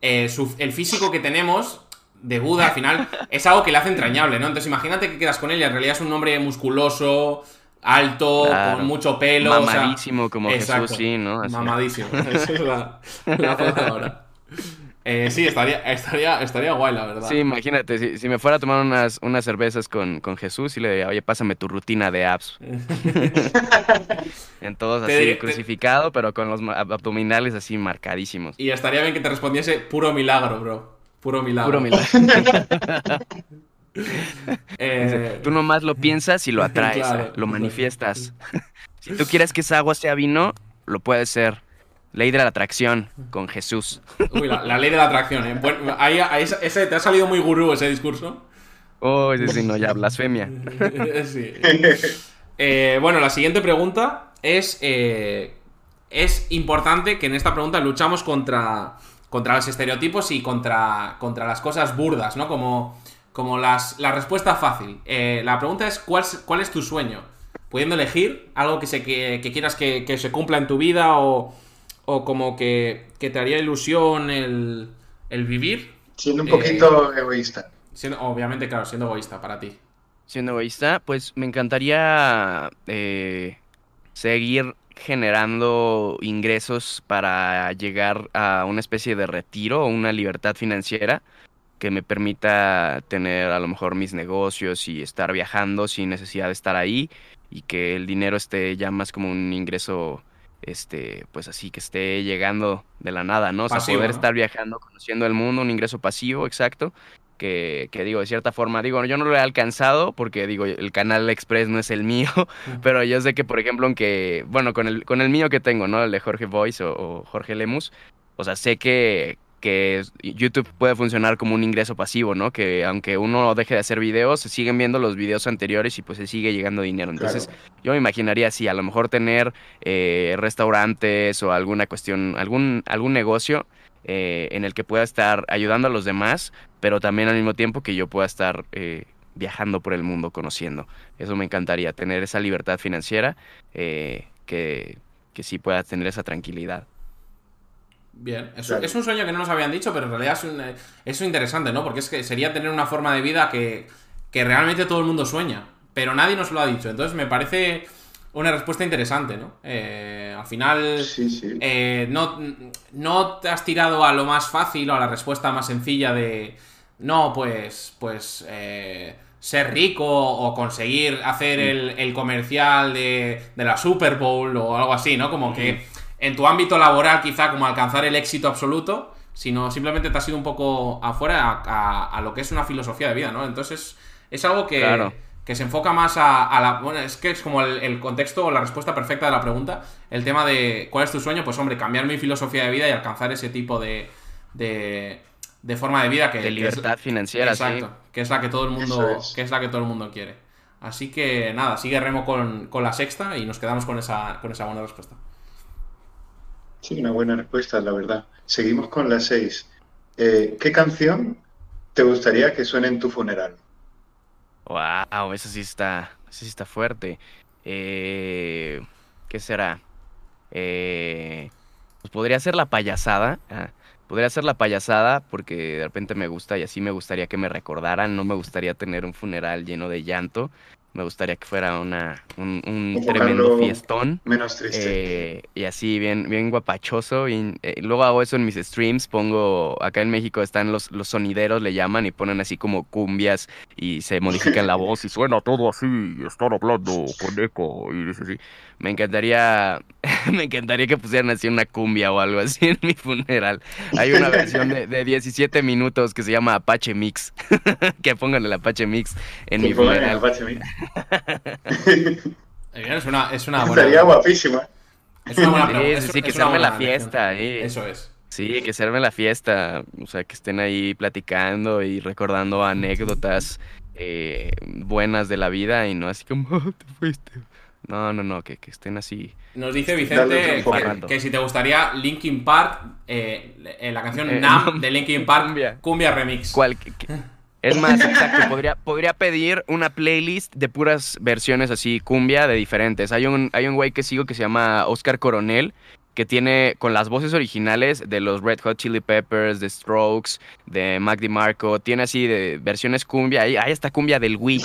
el físico que tenemos de Buda al final es algo que le hace entrañable, ¿no? Entonces imagínate que quedas con él y en realidad es un hombre musculoso, alto, Claro. con mucho pelo. o sea- Mamadísimo como Exacto. Jesús, sí, ¿no? Así. Mamadísimo. Esa es la, la palabra. Eh, sí, estaría, estaría, estaría guay, la verdad. Sí, imagínate, si, si me fuera a tomar unas, unas cervezas con, con Jesús y le diría, oye, pásame tu rutina de abs. en todos así, te- crucificado, pero con los abdominales así marcadísimos. Y estaría bien que te respondiese puro milagro, bro. Puro milagro. Puro milagro. Eh, Tú nomás lo piensas y lo atraes, Claro, lo exacto. manifiestas. si tú quieres que esa agua sea vino, lo puede ser. Ley de la atracción con Jesús. Uy, la, la ley de la atracción, ¿eh? Bueno, ahí, ahí- ese, te ha salido muy gurú ese discurso. Oh, sí, sí, no, ya, blasfemia. sí. Eh, bueno, la siguiente pregunta es. eh, es importante que en esta pregunta luchamos contra, contra los estereotipos y contra, contra las cosas burdas, ¿no? Como, como las, la respuesta fácil. Eh, la pregunta es: ¿cuál, es- ¿cuál es tu sueño? Pudiendo elegir algo que, se, que, que quieras que, que se cumpla en tu vida o, o como que, que te haría ilusión el, el vivir. Siendo un Eh, poquito egoísta. Siendo, obviamente, claro, siendo egoísta para ti. Siendo egoísta, pues me encantaría eh, seguir generando ingresos para llegar a una especie de retiro o una libertad financiera que me permita tener a lo mejor mis negocios y estar viajando sin necesidad de estar ahí y que el dinero esté ya más como un ingreso este pues así que esté llegando de la nada, ¿no? O sea, Pasivo, poder ¿no? estar viajando, conociendo el mundo, un ingreso pasivo, exacto. Que, que digo, de cierta forma, digo, yo no lo he alcanzado porque digo, el canal Express no es el mío, pero yo sé que, por ejemplo, aunque, bueno, con el, con el mío que tengo, ¿no? El de Jorge Voice o, o Jorge Lemus, o sea, sé que, que YouTube puede funcionar como un ingreso pasivo, ¿no? Que aunque uno deje de hacer videos, se siguen viendo los videos anteriores y pues se sigue llegando dinero. Entonces, Claro. yo me imaginaría así, a lo mejor tener eh, restaurantes o alguna cuestión, algún, algún negocio eh, en el que pueda estar ayudando a los demás, pero también al mismo tiempo que yo pueda estar eh, viajando por el mundo, conociendo. Eso me encantaría, tener esa libertad financiera, eh, que, que sí pueda tener esa tranquilidad. Bien, es, Claro. es un sueño que no nos habían dicho, pero en realidad es, un, es interesante, ¿no? Porque es que sería tener una forma de vida que, que realmente todo el mundo sueña, pero nadie nos lo ha dicho. Entonces me parece una respuesta interesante, ¿no? Eh, al final, Sí, sí. eh, no, no te has tirado a lo más fácil o a la respuesta más sencilla de, no, pues, pues, eh, ser rico o conseguir hacer el, el comercial de, de la Super Bowl o algo así, ¿no? Como que en tu ámbito laboral quizá como alcanzar el éxito absoluto, sino simplemente te has ido un poco afuera a, a- a lo que es una filosofía de vida, ¿no? Entonces es algo que, Claro. Que se enfoca más a, a la... Bueno, es que es como el, el contexto o la respuesta perfecta de la pregunta. El tema de ¿cuál es tu sueño? Pues hombre, cambiar mi filosofía de vida y alcanzar ese tipo de, de, de forma de vida que... De que es- libertad financiera, Exacto, sí. que es la que todo el mundo, es. que es la que todo el mundo quiere. Así que nada, sigue Remo con, con la sexta y nos quedamos con esa, con esa buena respuesta. Sí, una buena respuesta, la verdad. Seguimos con la 6. ¿Qué canción te gustaría que suene en tu funeral? Wow, eso sí está, eso sí está fuerte. Eh, ¿qué será? Eh, pues podría ser la payasada. ah, podría ser la payasada porque de repente me gusta y así me gustaría que me recordaran. No me gustaría tener un funeral lleno de llanto. Me gustaría que fuera una, un, un tremendo fiestón. Menos triste. Eh, y así bien, bien guapachoso. Y, eh, luego hago eso en mis streams. Pongo, acá en México están los, los sonideros, le llaman, y ponen así como cumbias y se modifican la voz y suena todo así, están hablando con eco y dice así. Me encantaría, me encantaría que pusieran así una cumbia o algo así en mi funeral. Hay una versión de, de 17 minutos que se llama Apache Mix. que pongan el Apache Mix en Que mi pongan el funeral. Apache Mix. Eh, Es una, es una buena. Estaría guapísima. Es una buena Sí, pregunta, sí, es- sí, que es se una arme la fiesta ahí. Eso es. Sí, que se arme la fiesta, o sea, que estén ahí platicando y recordando anécdotas eh, buenas de la vida y no así como, "Ah, te fuiste. No, no, no, que, que estén así. Nos dice Vicente que, si te gustaría Linkin Park, eh, en la canción Eh, Nam de Linkin Park, cumbia. cumbia, remix. ¿Cuál? que- que- Es más, exacto, podría, podría pedir una playlist de puras versiones así, cumbia, de diferentes. Hay un, hay un güey que sigo que se llama Oscar Coronel, que tiene con las voces originales de los Red Hot Chili Peppers, de Strokes, de Mac DiMarco, tiene así de versiones cumbia, ahí, ahí está cumbia del Wii.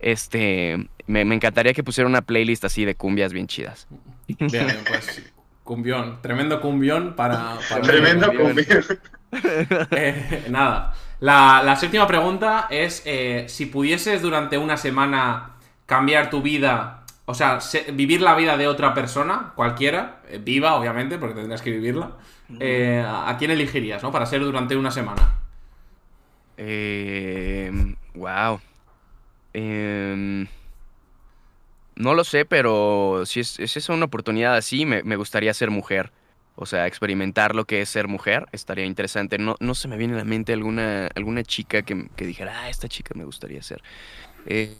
Este, me, me encantaría que pusiera una playlist así de cumbias bien chidas. Bien, pues cumbión, tremendo cumbión para... para- Tremendo cumbia. Eh, nada. La, la séptima pregunta es eh, si pudieses durante una semana cambiar tu vida, o sea, se- vivir la vida de otra persona, cualquiera, eh, viva obviamente, porque tendrías que vivirla, eh, ¿a a quién elegirías, no? Para ser durante una semana. Eh, wow. Em, no lo sé, pero si es, es esa una oportunidad así, me, me gustaría ser mujer. O sea, experimentar lo que es ser mujer estaría interesante. No, no se me viene a la mente alguna, alguna chica que, que dijera, ah, esta chica me gustaría ser. Eh,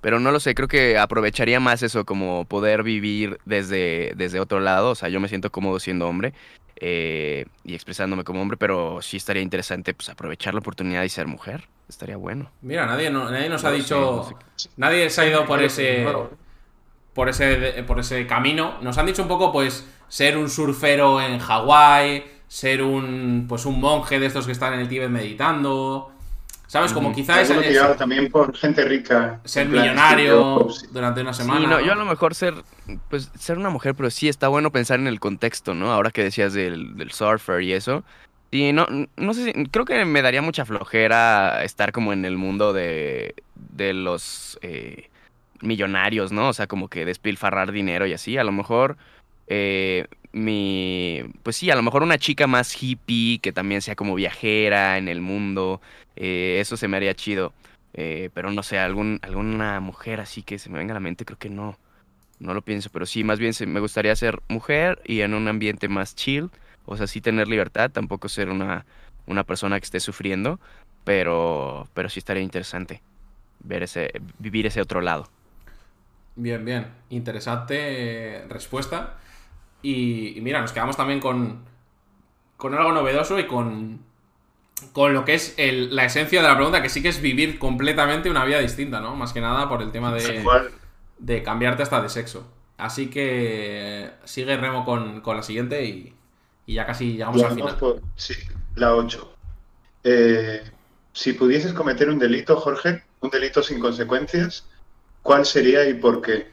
pero no lo sé, creo que aprovecharía más eso, como poder vivir desde, desde otro lado. O sea, yo me siento cómodo siendo hombre eh, y expresándome como hombre, pero sí estaría interesante pues, aprovechar la oportunidad y ser mujer. Estaría bueno. Mira, nadie, no- nadie nos No ha sé, dicho... no sé Nadie se ha ido por ese... por ese, por ese camino. Nos han dicho un poco, pues, ser un surfero en Hawái, ser un, pues, un monje de estos que están en el Tíbet meditando. ¿Sabes? Como Ujú. quizá ese, Alguno ese- tirado también por gente rica. ser plan millonario Jobs. durante una Sí, semana. no, yo a lo mejor ser, pues, ser una mujer, pero sí está bueno pensar en el contexto, ¿no? Ahora que decías del, del surfer y eso, Sí, no, no sé si, creo que me daría mucha flojera estar como en el mundo de, de los eh, millonarios, ¿no? O sea, como que despilfarrar dinero y así. A lo mejor eh, mi, pues sí, a lo mejor una chica más hippie que también sea como viajera en el mundo, eh, eso se me haría chido. pero no sé, algún, alguna mujer así que se me venga a la mente, creo que no, no lo pienso. Pero sí, más bien me gustaría ser mujer y en un ambiente más chill o sea, sí tener libertad, tampoco ser una, una persona que esté sufriendo, pero, pero sí estaría interesante ver ese, vivir ese otro lado. Bien, bien. Interesante eh, respuesta. Y, mira, nos quedamos también con, con algo novedoso y con, con lo que es la esencia de la pregunta, que sí que es vivir completamente una vida distinta, ¿no? Más que nada por el tema de, de cambiarte hasta de sexo. Así que sigue Remo con, con la siguiente y, y ya casi llegamos al final. sí, la 8. Eh, si pudieses cometer un delito, Jorge, un delito sin consecuencias, ¿cuál sería y por qué?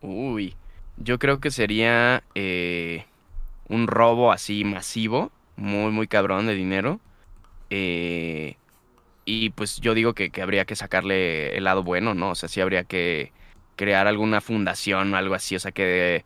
Uy, yo creo que sería eh, un robo así masivo, muy, muy cabrón de dinero. Eh, y pues yo digo que, que, habría que sacarle el lado bueno, ¿no? O sea, sí habría que crear alguna fundación o algo así, o sea, que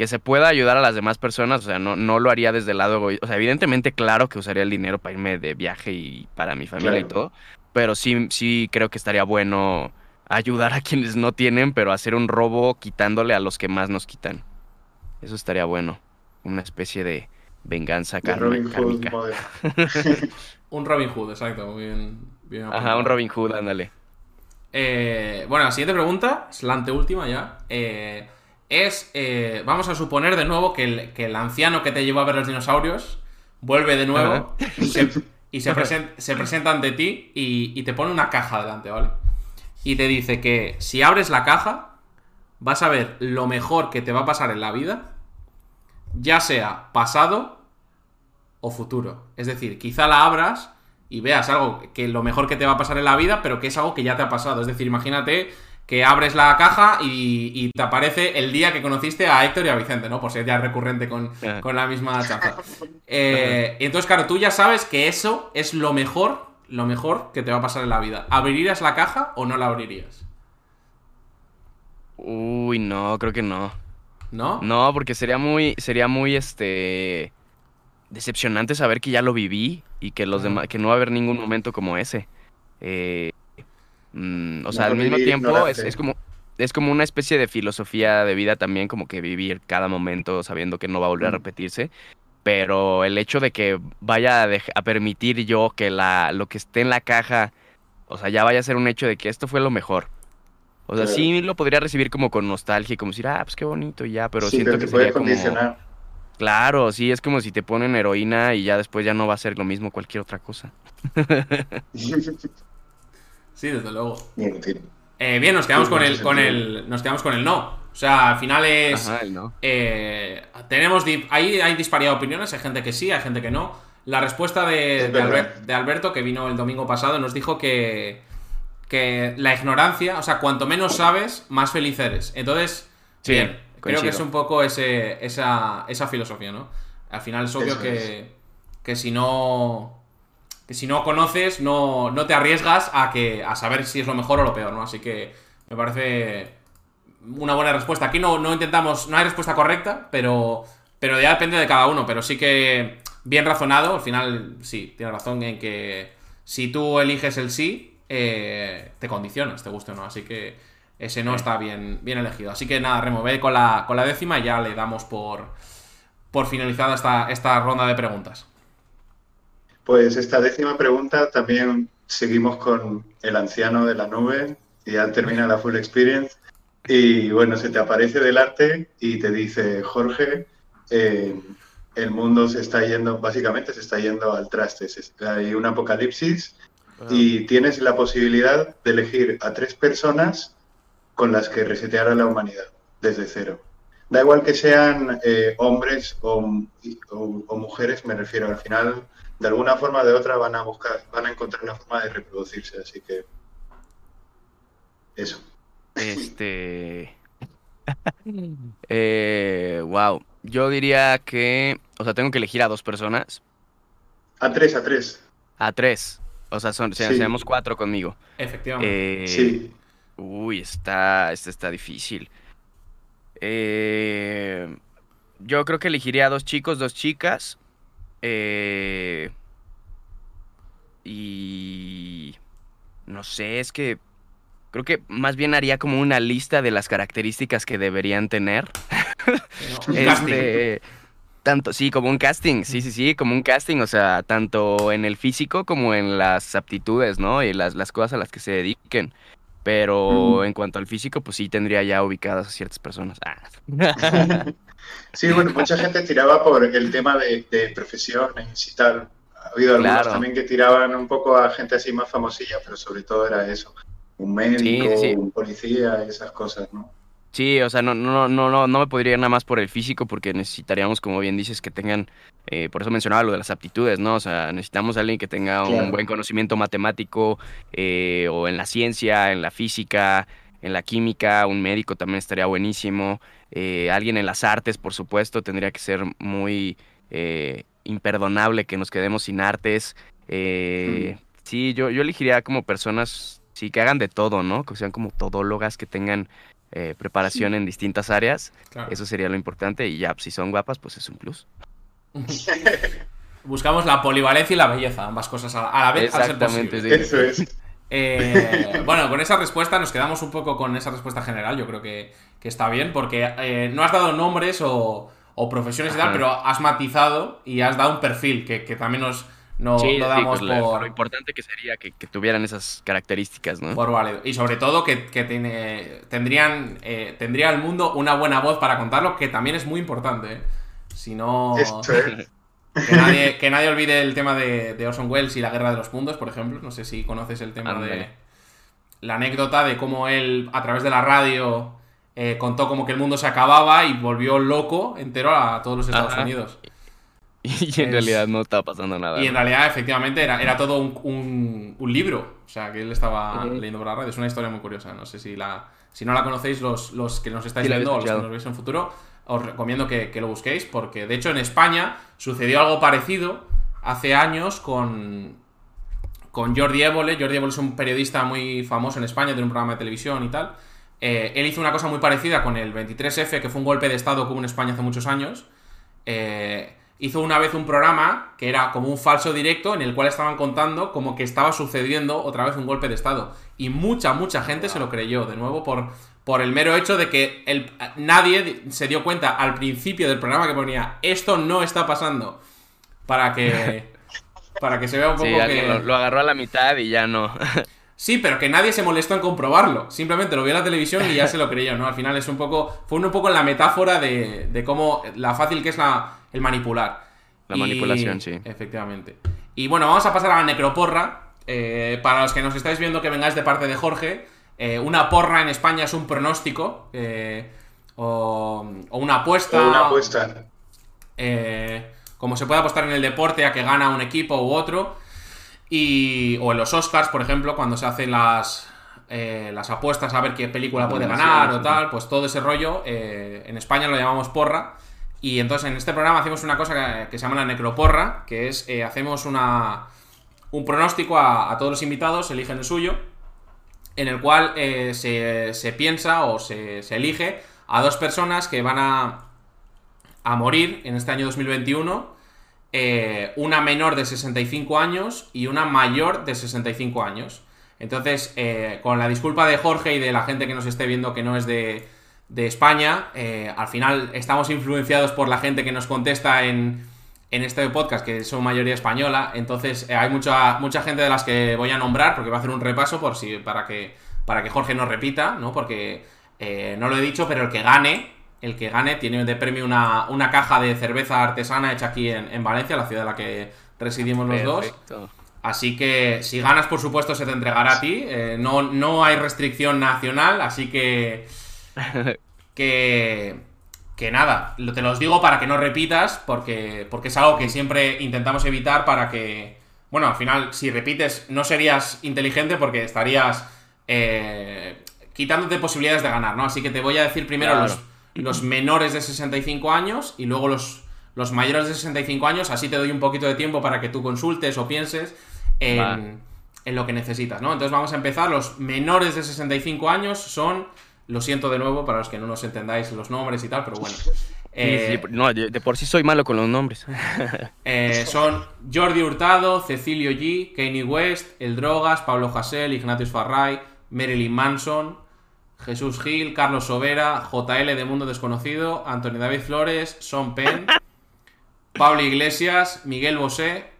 que se pueda ayudar a las demás personas, o sea, no, no lo haría desde el lado O sea, evidentemente, claro que usaría el dinero para irme de viaje y para mi familia y todo, pero sí, sí creo que estaría bueno ayudar a quienes no tienen, pero hacer un robo quitándole a los que más nos quitan. Eso estaría bueno. Una especie de venganza kármica. un Robin Hood, exacto. Bien, bien Ajá, un Robin Hood, ándale. Eh, bueno, la siguiente pregunta, es la anteúltima ya. Eh, es, eh, vamos a suponer de nuevo que el, que el, anciano que te llevó a ver los dinosaurios vuelve de nuevo y, se, y se, presenta ante ti y, te pone una caja delante, ¿vale? Y te dice que si abres la caja, vas a ver lo mejor que te va a pasar en la vida, ya sea pasado o futuro. Es decir, quizá la abras y veas algo que lo mejor que te va a pasar en la vida, pero que es algo que ya te ha pasado. Es decir, imagínate que abres la caja y, te aparece el día que conociste a Héctor y a Vicente, ¿no? Por ser ya recurrente con, la misma chanza. Eh, entonces, claro, tú ya sabes que eso es lo mejor, lo mejor que te va a pasar en la vida. ¿Abrirías la caja o no la abrirías? Uy, no, creo que no. ¿No? No, porque sería muy, sería muy, este, decepcionante saber que ya lo viví y que los demás, que no va a haber ningún momento como ese. Eh, Mm, o sea, al mismo tiempo es, como, es como una especie de filosofía de vida también, como que vivir cada momento sabiendo que no va a volver a repetirse. Pero el hecho de que vaya a, permitir yo que la, lo que esté en la caja, o sea, ya vaya a ser un hecho de que esto fue lo mejor. O sea, sí lo podría recibir como con nostalgia, como decir, ah, pues qué bonito ya, pero siento que sería como... Claro, sí, es como si te ponen heroína y ya después ya no va a ser lo mismo cualquier otra cosa. Sí, desde luego. Eh, bien, nos quedamos con el, con el. Nos quedamos con el no. O sea, al final es. no. Eh, tenemos. Ahí hay disparidad de opiniones. Hay gente que sí, hay gente que no. La respuesta de, de, Alberto, que vino el domingo pasado, nos dijo que. Que la ignorancia, o sea, cuanto menos sabes, más feliz eres. Entonces, bien, creo que es un poco ese, esa, esa filosofía, ¿no? Al final es obvio que, que si no que si no conoces, no, no te arriesgas a, que, a saber si es lo mejor o lo peor, ¿no? Así que me parece una buena respuesta. Aquí no, no intentamos, no hay respuesta correcta, pero, pero ya depende de cada uno. Pero sí que bien razonado, al final sí, tiene razón en que si tú eliges el sí, eh, te condicionas, te guste o no. Así que ese no está bien, bien elegido. Así que nada, remover con la, con la décima y ya le damos por, por finalizada esta, esta ronda de preguntas. Pues esta décima pregunta también seguimos con el anciano de la nube, y ya termina la full experience. Y bueno, se te aparece delante y te dice, Jorge, eh, el mundo se está yendo, básicamente se está yendo al traste. Hay un apocalipsis y tienes la posibilidad de elegir a tres personas con las que resetear a la humanidad desde cero. Da igual que sean eh, hombres o, mujeres, me refiero, al final de alguna forma o de otra van a buscar, van a encontrar una forma de reproducirse, así que eso. Este. eh, wow. Yo diría que. O sea, tengo que elegir a dos personas. A tres, a tres. A tres. O sea, son, Sí. seamos cuatro conmigo. Efectivamente. Eh, Sí. Uy, está, está, está difícil. Eh, yo creo que elegiría dos chicos, dos chicas. Eh, y no sé, es que creo que más bien haría como una lista de las características que deberían tener. Casting. Este, tanto, sí, como un casting, sí, sí, sí, como un casting, o sea, tanto en el físico como en las aptitudes, ¿no? Y las, las cosas a las que se dediquen. Pero Ujú. en cuanto al físico, pues sí tendría ya ubicadas a ciertas personas. Ah. Sí, bueno, mucha gente tiraba por el tema de, de profesiones y tal. Ha habido algunos Claro. también que tiraban un poco a gente así más famosilla, pero sobre todo era eso. Un médico, sí. un policía, esas cosas, ¿no? Sí, o sea, no, no, no, no, no me podría ir nada más por el físico porque necesitaríamos, como bien dices, que tengan, eh, por eso mencionaba lo de las aptitudes, ¿no? O sea, necesitamos a alguien que tenga un buen conocimiento matemático eh, o en la ciencia, en la física, en la química, un médico también estaría buenísimo, eh, alguien en las artes, por supuesto, tendría que ser muy imperdonable que nos quedemos sin artes. Eh, Sí, yo, yo elegiría como personas, sí, que hagan de todo, ¿no? Que sean como todólogas, que tengan eh, preparación en distintas áreas. Claro. Eso sería lo importante. Y ya, pues, si son guapas, pues es un plus. Buscamos la polivalencia y la belleza, ambas cosas a, la vez. al ser Exactamente, posible. sí. Eso es. Eh, bueno, con esa respuesta nos quedamos un poco con esa respuesta general. Yo creo que, que está bien, porque eh, no has dado nombres o, o profesiones y tal, pero has matizado y has dado un perfil que, que también nos no, Sí, damos pues, lo- por, lo importante que sería que, que tuvieran esas características, ¿no? por válido. Y sobre todo que, que tiene- tendrían, eh, tendría el mundo una buena voz para contarlo, que también es muy importante. ¿eh? Si no. Que nadie, que nadie olvide el tema de, de Orson Welles y la Guerra de los Mundos, por ejemplo. No sé si conoces el tema de la anécdota de cómo él, a través de la radio, eh, contó como que el mundo se acababa y volvió loco entero a todos los Estados Ajá. Unidos. Y en Es- realidad no estaba pasando nada. Y en realidad, efectivamente, era, era todo un, un- un libro. O sea, que él estaba Ujú. leyendo por la radio. Es una historia muy curiosa. No sé si la. Si no la conocéis, los, los que nos estáis Sí, viendo o los que nos veis en futuro, os recomiendo que, que lo busquéis. Porque de hecho en España sucedió algo parecido hace años con. Con Jordi Évole. Jordi Évole es un periodista muy famoso en España, tiene un programa de televisión y tal. Eh, él hizo una cosa muy parecida con el 23F, que fue un golpe de Estado que hubo en España hace muchos años. Eh, hizo una vez un programa que era como un falso directo en el cual estaban contando como que estaba sucediendo otra vez un golpe de Estado. Y mucha, mucha gente se lo creyó, de nuevo, por, por el mero hecho de que el, nadie di- se dio cuenta al principio del programa que ponía esto no está pasando. Para que, para que se vea un poco Sí, que... lo, lo agarró a la mitad y ya no. Sí, pero que nadie se molestó en comprobarlo. Simplemente lo vio en la televisión y ya se lo creyó, ¿no? Al final es un poco. Fue un poco la metáfora de, de cómo. La fácil que es la, el manipular. La manipulación, sí. Efectivamente. Y bueno, vamos a pasar a la necroporra. Eh, para los que nos estáis viendo que vengáis de parte de Jorge, eh, una porra en España es un pronóstico. eh, o, o una apuesta. O una apuesta. eh, como se puede apostar en el deporte a que gana un equipo u otro. Y, o en los Oscars, por ejemplo, cuando se hacen las, eh, las apuestas a ver qué película puede ganar o tal, pues todo ese rollo, eh, en España lo llamamos porra. Y entonces en este programa hacemos una cosa que, se llama la necroporra, que es eh, hacemos una, un pronóstico a, a todos los invitados, eligen el suyo, en el cual eh, se, se piensa o se, se elige a dos personas que van a, a morir en este año 2021 eh, una menor de 65 años y una mayor de 65 años. Entonces, eh, con la disculpa de Jorge y de la gente que nos esté viendo que no es de, de España, eh, al final estamos influenciados por la gente que nos contesta en, en este podcast, que son mayoría española. Entonces, eh, hay mucha, mucha gente de las que voy a nombrar, porque voy a hacer un repaso por si, para, que, para que Jorge no repita, ¿no? Porque eh, no lo he dicho, pero el que gane, el que gane tiene de premio una, una caja de cerveza artesana hecha aquí en, en Valencia, la ciudad en la que residimos los dos. Así que si ganas, por supuesto, se te entregará a ti. Eh, no, no hay restricción nacional, así que. Que. Que nada, te los digo para que no repitas, porque, porque es algo que siempre intentamos evitar para que. Bueno, al final, si repites, no serías inteligente porque estarías eh, quitándote posibilidades de ganar, ¿no? Así que te voy a decir primero Claro. los, los menores de 65 años y luego los, los mayores de 65 años, así te doy un poquito de tiempo para que tú consultes o pienses en, en lo que necesitas, ¿no? Entonces vamos a empezar, los menores de 65 años son, lo siento de nuevo para los que no nos entendáis los nombres y tal, pero bueno. Eh, no, de, por sí soy malo con los nombres. Eh, son Jordi Hurtado, Cecilio G, Kanye West, El Drogas, Pablo Hasél, Ignatius Farray, Marilyn Manson, Jesús Gil, Carlos Sobera, JL de Mundo Desconocido, Antonio David Flores, Son Penn, Pablo Iglesias, Miguel Bosé,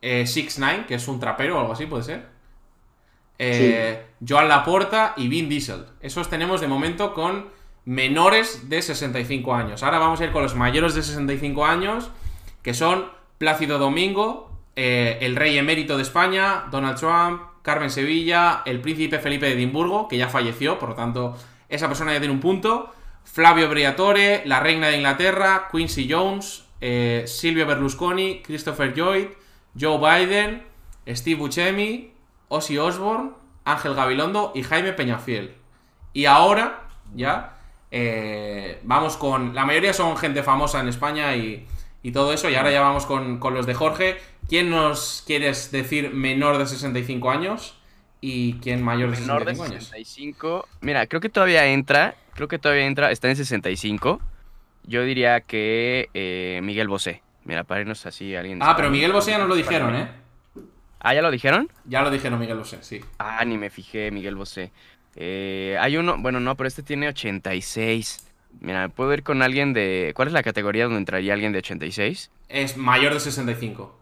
eh, Six Nine, que es un trapero o algo así, puede ser. Eh, Joan Laporta y Vin Diesel. Esos tenemos de momento con menores de 65 años. Ahora vamos a ir con los mayores de 65 años, que son Plácido Domingo, eh, el rey emérito de España, Donald Trump, Carmen Sevilla, el príncipe Felipe de Edimburgo, que ya falleció, por lo tanto, esa persona ya tiene un punto. Flavio Briatore, la reina de Inglaterra, Quincy Jones, eh, Silvio Berlusconi, Christopher Lloyd, Joe Biden, Steve Buscemi, Ozzy Osbourne, Ángel Gabilondo y Jaime Peñafiel. Y ahora, ya, eh, vamos con. La mayoría son gente famosa en España y, todo eso. Y ahora ya vamos con, los de Jorge. ¿Quién nos quieres decir menor de 65 años? ¿Y quién mayor de 65 menor de 65 Mira, creo que todavía entra. Creo que todavía entra. Está en 65. Yo diría que eh, Miguel Bosé. Mira, para irnos así alguien. Ah, pero Miguel Bosé ya nos lo dijeron, ¿eh? Ah, ¿ya lo dijeron? Ya lo dijeron Miguel Bosé, sí. Ah, ni me fijé, Miguel Bosé. Eh, hay uno, bueno, no, pero este tiene 86. Mira, ¿puedo ir con alguien de... ¿Cuál es la categoría donde entraría alguien de 86? Es mayor de 65.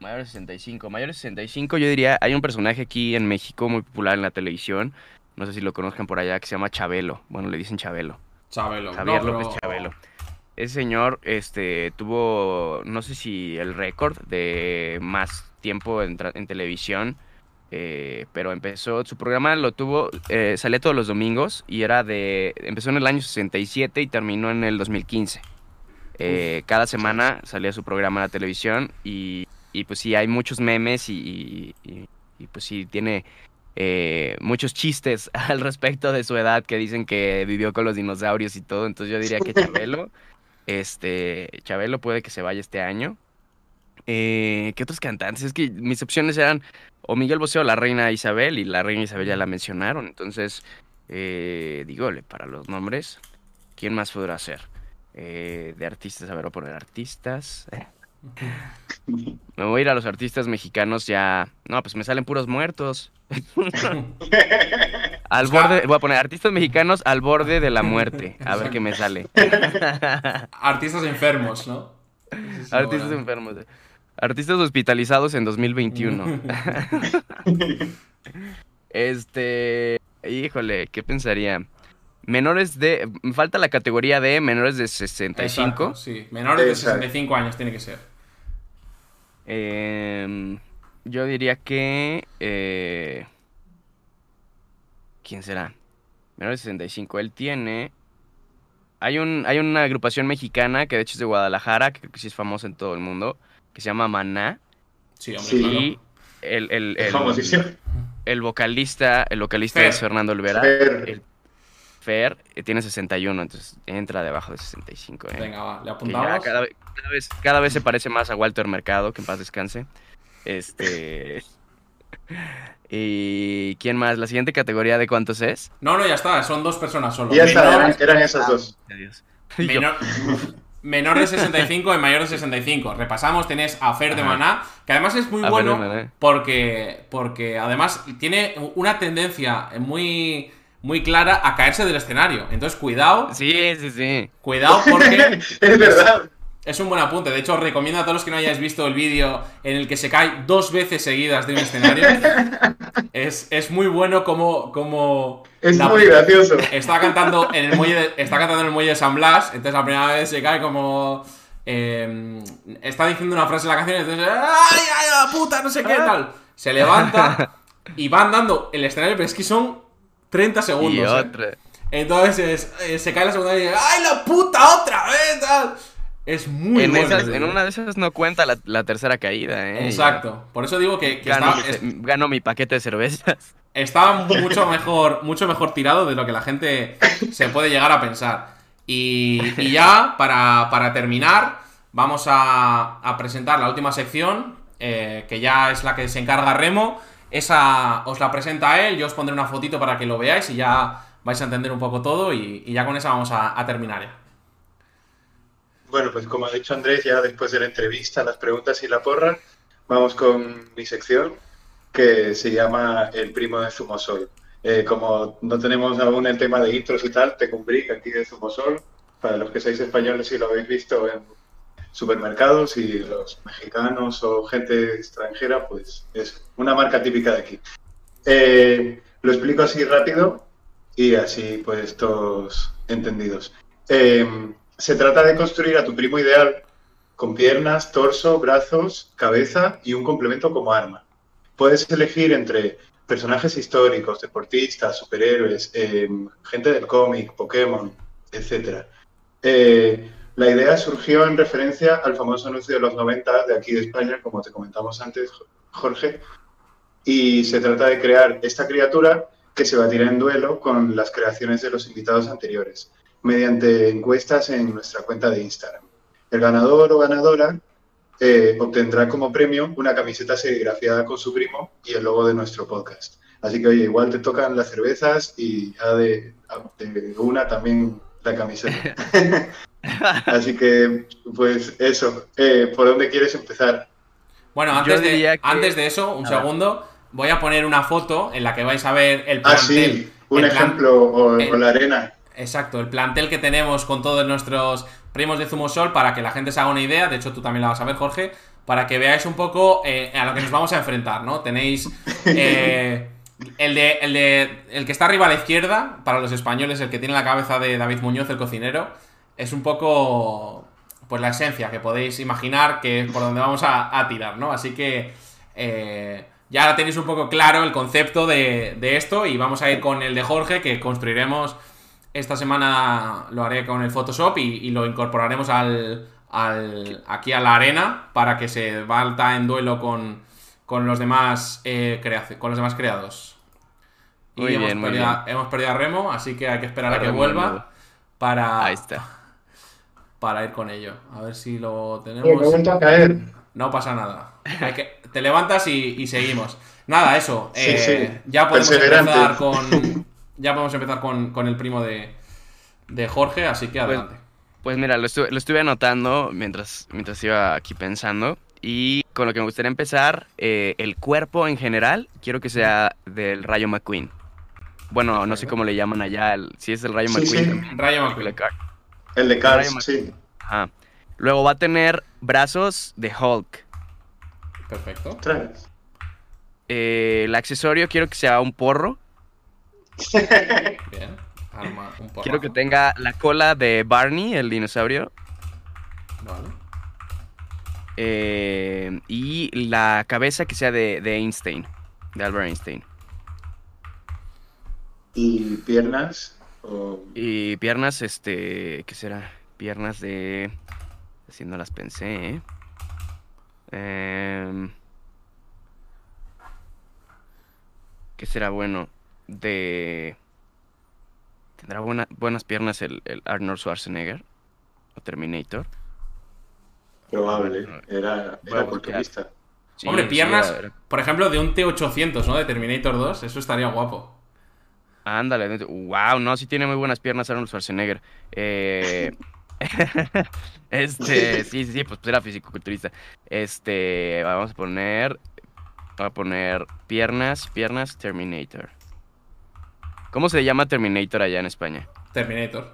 Mayor de 65. Mayor de 65 yo diría, hay un personaje aquí en México muy popular en la televisión, no sé si lo conozcan por allá, que se llama Chabelo. Bueno, le dicen Chabelo. Chabelo. Javier López Chabelo. Ese señor este, tuvo, no sé si el récord de más tiempo en, en televisión eh, pero empezó, su programa lo tuvo, eh, salía todos los domingos y era de, empezó en el año 67 y terminó en el 2015. Eh, cada semana salía su programa en la televisión y, pues sí, hay muchos memes y, pues sí, tiene muchos chistes al respecto de su edad que dicen que vivió con los dinosaurios y todo, entonces yo diría que Chabelo, este, Chabelo puede que se vaya este año. ¿Qué otros cantantes? Es que mis opciones eran o Miguel Bosé o la reina Isabel, y la reina Isabel ya la mencionaron, entonces, eh, dígole, para los nombres, ¿quién más podrá ser? Eh, de artistas, a ver, voy a poner artistas. me voy a ir a los artistas mexicanos ya. No, pues me salen puros muertos. al borde, voy a poner artistas mexicanos al borde de la muerte. A ver qué me sale. artistas enfermos, ¿no? artistas enfermos. Artistas hospitalizados en 2021. este. Híjole, ¿qué pensaría? Menores de. Falta la categoría de menores de 65. sí, menores de 65 años tiene que ser. Em, yo diría que. Eh, ¿Quién será? Menores de 65. Él tiene. Hay, un, hay una agrupación mexicana que de hecho es de Guadalajara, que creo que sí es famosa en todo el mundo que se llama Maná. Sí, hombre, y el, el, el, vocalista, el vocalista es Fernando Olvera. Fer. Fer eh, tiene 61, entonces entra debajo de 65. ¿eh? Venga, va, le apuntamos. Cada, vez, cada vez se parece más a Walter Mercado, que en paz descanse. Este. ¿Y quién más? ¿La siguiente categoría de cuántos es? No, no, ya está, son dos personas solo. Ya está, eran, esas dos. Adiós. Menor... menor de 65 y mayor de 65. Repasamos, tenés a Fer de Maná, que además es muy bueno porque, porque además tiene una tendencia muy, muy clara a caerse del escenario. Entonces, cuidado. Sí, sí, sí. Cuidado porque... es verdad. Es un buen apunte. De hecho, os recomiendo a todos los que no hayáis visto el vídeo en el que se cae dos veces seguidas de un escenario. es, muy bueno como. como es muy gracioso. Está cantando, en el muelle de, está cantando en el muelle de San Blas. Entonces, la primera vez se cae como. Em, está diciendo una frase en la canción. Y entonces. ¡Ay, ay, la puta! No sé qué tal. Se levanta y va andando el escenario, pero es que son 30 segundos. Y ¿eh? otra. Entonces eh, se cae la segunda y dice: ¡Ay, la puta! ¡Otra vez! Tal. Es muy en bueno. en una de esas no cuenta la, tercera caída, ¿eh? Exacto. Por eso digo que, gano, mi, paquete de cervezas. Estaba mucho mejor, mucho mejor tirado de lo que la gente se puede llegar a pensar. Y, ya, para, terminar, vamos a, presentar la última sección, eh, que ya es la que se encarga Remo. Esa os la presenta él, yo os pondré una fotito para que lo veáis y ya vais a entender un poco todo y, ya con esa vamos a, terminar ya. Bueno, pues como ha dicho Andrés, ya después de la entrevista, las preguntas y la porra, vamos con mi sección que se llama El primo de Zumosol. Eh, como no tenemos aún el tema de intros y tal, tengo un brick aquí de Zumosol. Para los que seáis españoles y lo habéis visto en supermercados y los mexicanos o gente extranjera, pues es una marca típica de aquí. Eh, lo explico así rápido y así pues todos entendidos. Eh, se trata de construir a tu primo ideal con piernas, torso, brazos, cabeza y un complemento como arma. Puedes elegir entre personajes históricos, deportistas, superhéroes, eh, gente del cómic, Pokémon, etc. La idea surgió en referencia al famoso anuncio de los 90 de aquí de España, como te comentamos antes, Jorge, y se trata de crear esta criatura que se batirá en duelo con las creaciones de los invitados anteriores, mediante encuestas en nuestra cuenta de Instagram. El ganador o ganadora eh, obtendrá como premio una camiseta serigrafiada con su primo y el logo de nuestro podcast. Así que, oye, igual te tocan las cervezas y ya de, de una también la camiseta. Así que, pues eso, eh, ¿por dónde quieres empezar? Bueno, antes, de, antes de eso, un segundo, voy a poner una foto en la que vais a ver el plantel. Ah, sí, un ejemplo, o, la arena. Exacto, el plantel que tenemos con todos nuestros primos de Zumosol para que la gente se haga una idea, de hecho tú también la vas a ver, Jorge, para que veáis un poco eh, a lo que nos vamos a enfrentar, ¿no? Tenéis... Eh, el, de, el, de, el que está arriba a la izquierda, para los españoles, el que tiene la cabeza de David Muñoz, el cocinero, es un poco pues la esencia que podéis imaginar que es por donde vamos a, tirar, ¿no? Así que eh, ya tenéis un poco claro el concepto de, esto y vamos a ir con el de Jorge que construiremos esta semana, lo haré con el Photoshop y, lo incorporaremos al, aquí a la arena para que se valta en duelo con, los demás eh, con los demás creados. y hemos, perdido, hemos, perdido, a Remo, así que hay que esperar a que vuelva para... Ahí está para ir con ello. A ver si lo tenemos. No pasa nada. Te levantas y, seguimos. Nada, eso. Eh, ya podemos empezar con. Ya podemos empezar con, el primo de, Jorge, así que pues, adelante. Pues, mira, lo estuve, anotando mientras, mientras iba aquí pensando. Y con lo que me gustaría empezar, eh, el cuerpo en general, quiero que sea del Rayo McQueen. Bueno, no sé cómo le llaman allá, si es el Rayo McQueen. Rayo McQueen. El de Cars, sí. Ajá. Luego va a tener brazos de Hulk. Perfecto. Eh, el accesorio quiero que sea un porro. Bien. un. Quiero que tenga la cola de Barney, el dinosaurio. Vale. Eh, y la cabeza que sea de, de Einstein, de Albert Einstein. ¿Y piernas? Y piernas, este, ¿qué será? Piernas de... Así no las pensé, ¿eh? Em, ¿Qué será bueno? De... ¿Tendrá buenas piernas el, Arnold Schwarzenegger? ¿O Terminator? Probable, era, era culturista. Hombre, piernas, por ejemplo, de un T800, ¿no? De Terminator 2, eso estaría guapo. Ándale, wow, no, sí tiene muy buenas piernas Arnold Schwarzenegger. Eh, este, sí, sí, sí, pues, era físico-culturista. Este, vamos a poner, vamos a poner piernas, piernas, Terminator. ¿Cómo se llama Terminator allá en España? Terminator.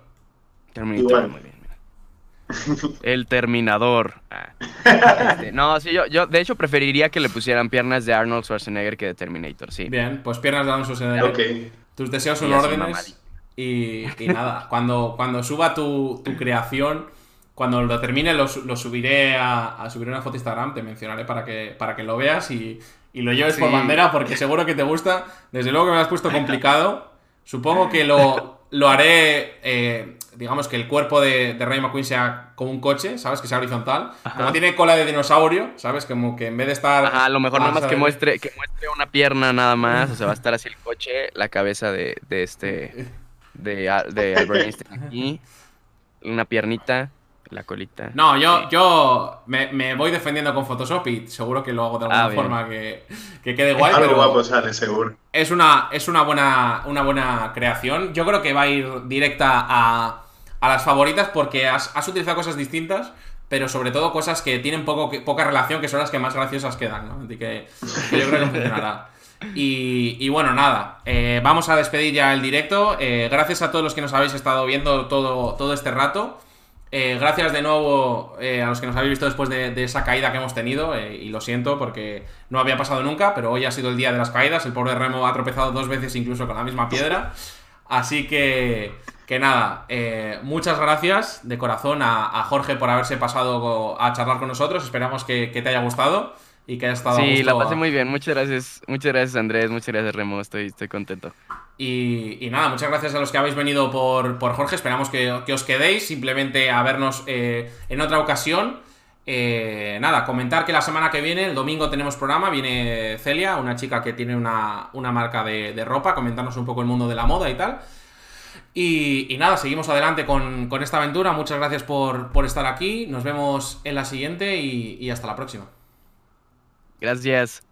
Terminator, muy bien. El Terminador. Ah. Este, no, sí, yo, yo de hecho preferiría que le pusieran piernas de Arnold Schwarzenegger que de Terminator, sí. Bien, pues piernas de Arnold Schwarzenegger. Ok. Tus deseos son órdenes. Y, nada, cuando, cuando suba tu, creación, cuando lo termine, lo, subiré a, subir una foto a Instagram, te mencionaré para que, para que lo veas y, lo lleves por bandera, porque seguro que te gusta. Desde luego que me has puesto complicado. Supongo que lo, lo haré eh, digamos que el cuerpo de, de Ray McQueen sea como un coche, ¿sabes? Que sea horizontal. Como tiene cola de dinosaurio, ¿sabes? Como que en vez de estar. Ajá, a lo mejor nada más que muestre, que muestre una pierna nada más. O sea, va a estar así el coche, la cabeza de, de este. De, de Albert Einstein aquí. Una piernita. La colita. No, yo, yo me, voy defendiendo con Photoshop y seguro que lo hago de alguna ah, forma que, quede guay. Algo guapo sale, seguro. Es una, es una buena, una buena creación. Yo creo que va a ir directa a, a las favoritas porque has, utilizado cosas distintas pero sobre todo cosas que tienen poco, poca relación, que son las que más graciosas quedan, ¿no? Así que, yo creo que funcionará. Y, bueno, nada, eh, vamos a despedir ya el directo. Eh, gracias a todos los que nos habéis estado viendo todo, todo este rato. Eh, gracias de nuevo a los que nos habéis visto después de, esa caída que hemos tenido. y lo siento porque no había pasado nunca, pero hoy ha sido el día de las caídas. El pobre Remo ha tropezado dos veces incluso con la misma piedra. Así que, que nada, muchas gracias de corazón a, Jorge por haberse pasado a charlar con nosotros. Esperamos que te haya gustado y que haya estado Sí, la pasé muy bien. Muchas gracias, muchas gracias Andrés, muchas gracias Remo, estoy, estoy contento. Y, nada, muchas gracias a los que habéis venido por, Jorge, esperamos que, os quedéis, simplemente a vernos eh, en otra ocasión. Eh, nada, comentar que la semana que viene, el domingo tenemos programa, viene Celia, una chica que tiene una, marca de, ropa, comentarnos un poco el mundo de la moda y tal. Y, nada, seguimos adelante con, esta aventura. Muchas gracias por, estar aquí. Nos vemos en la siguiente y hasta la próxima. Gracias.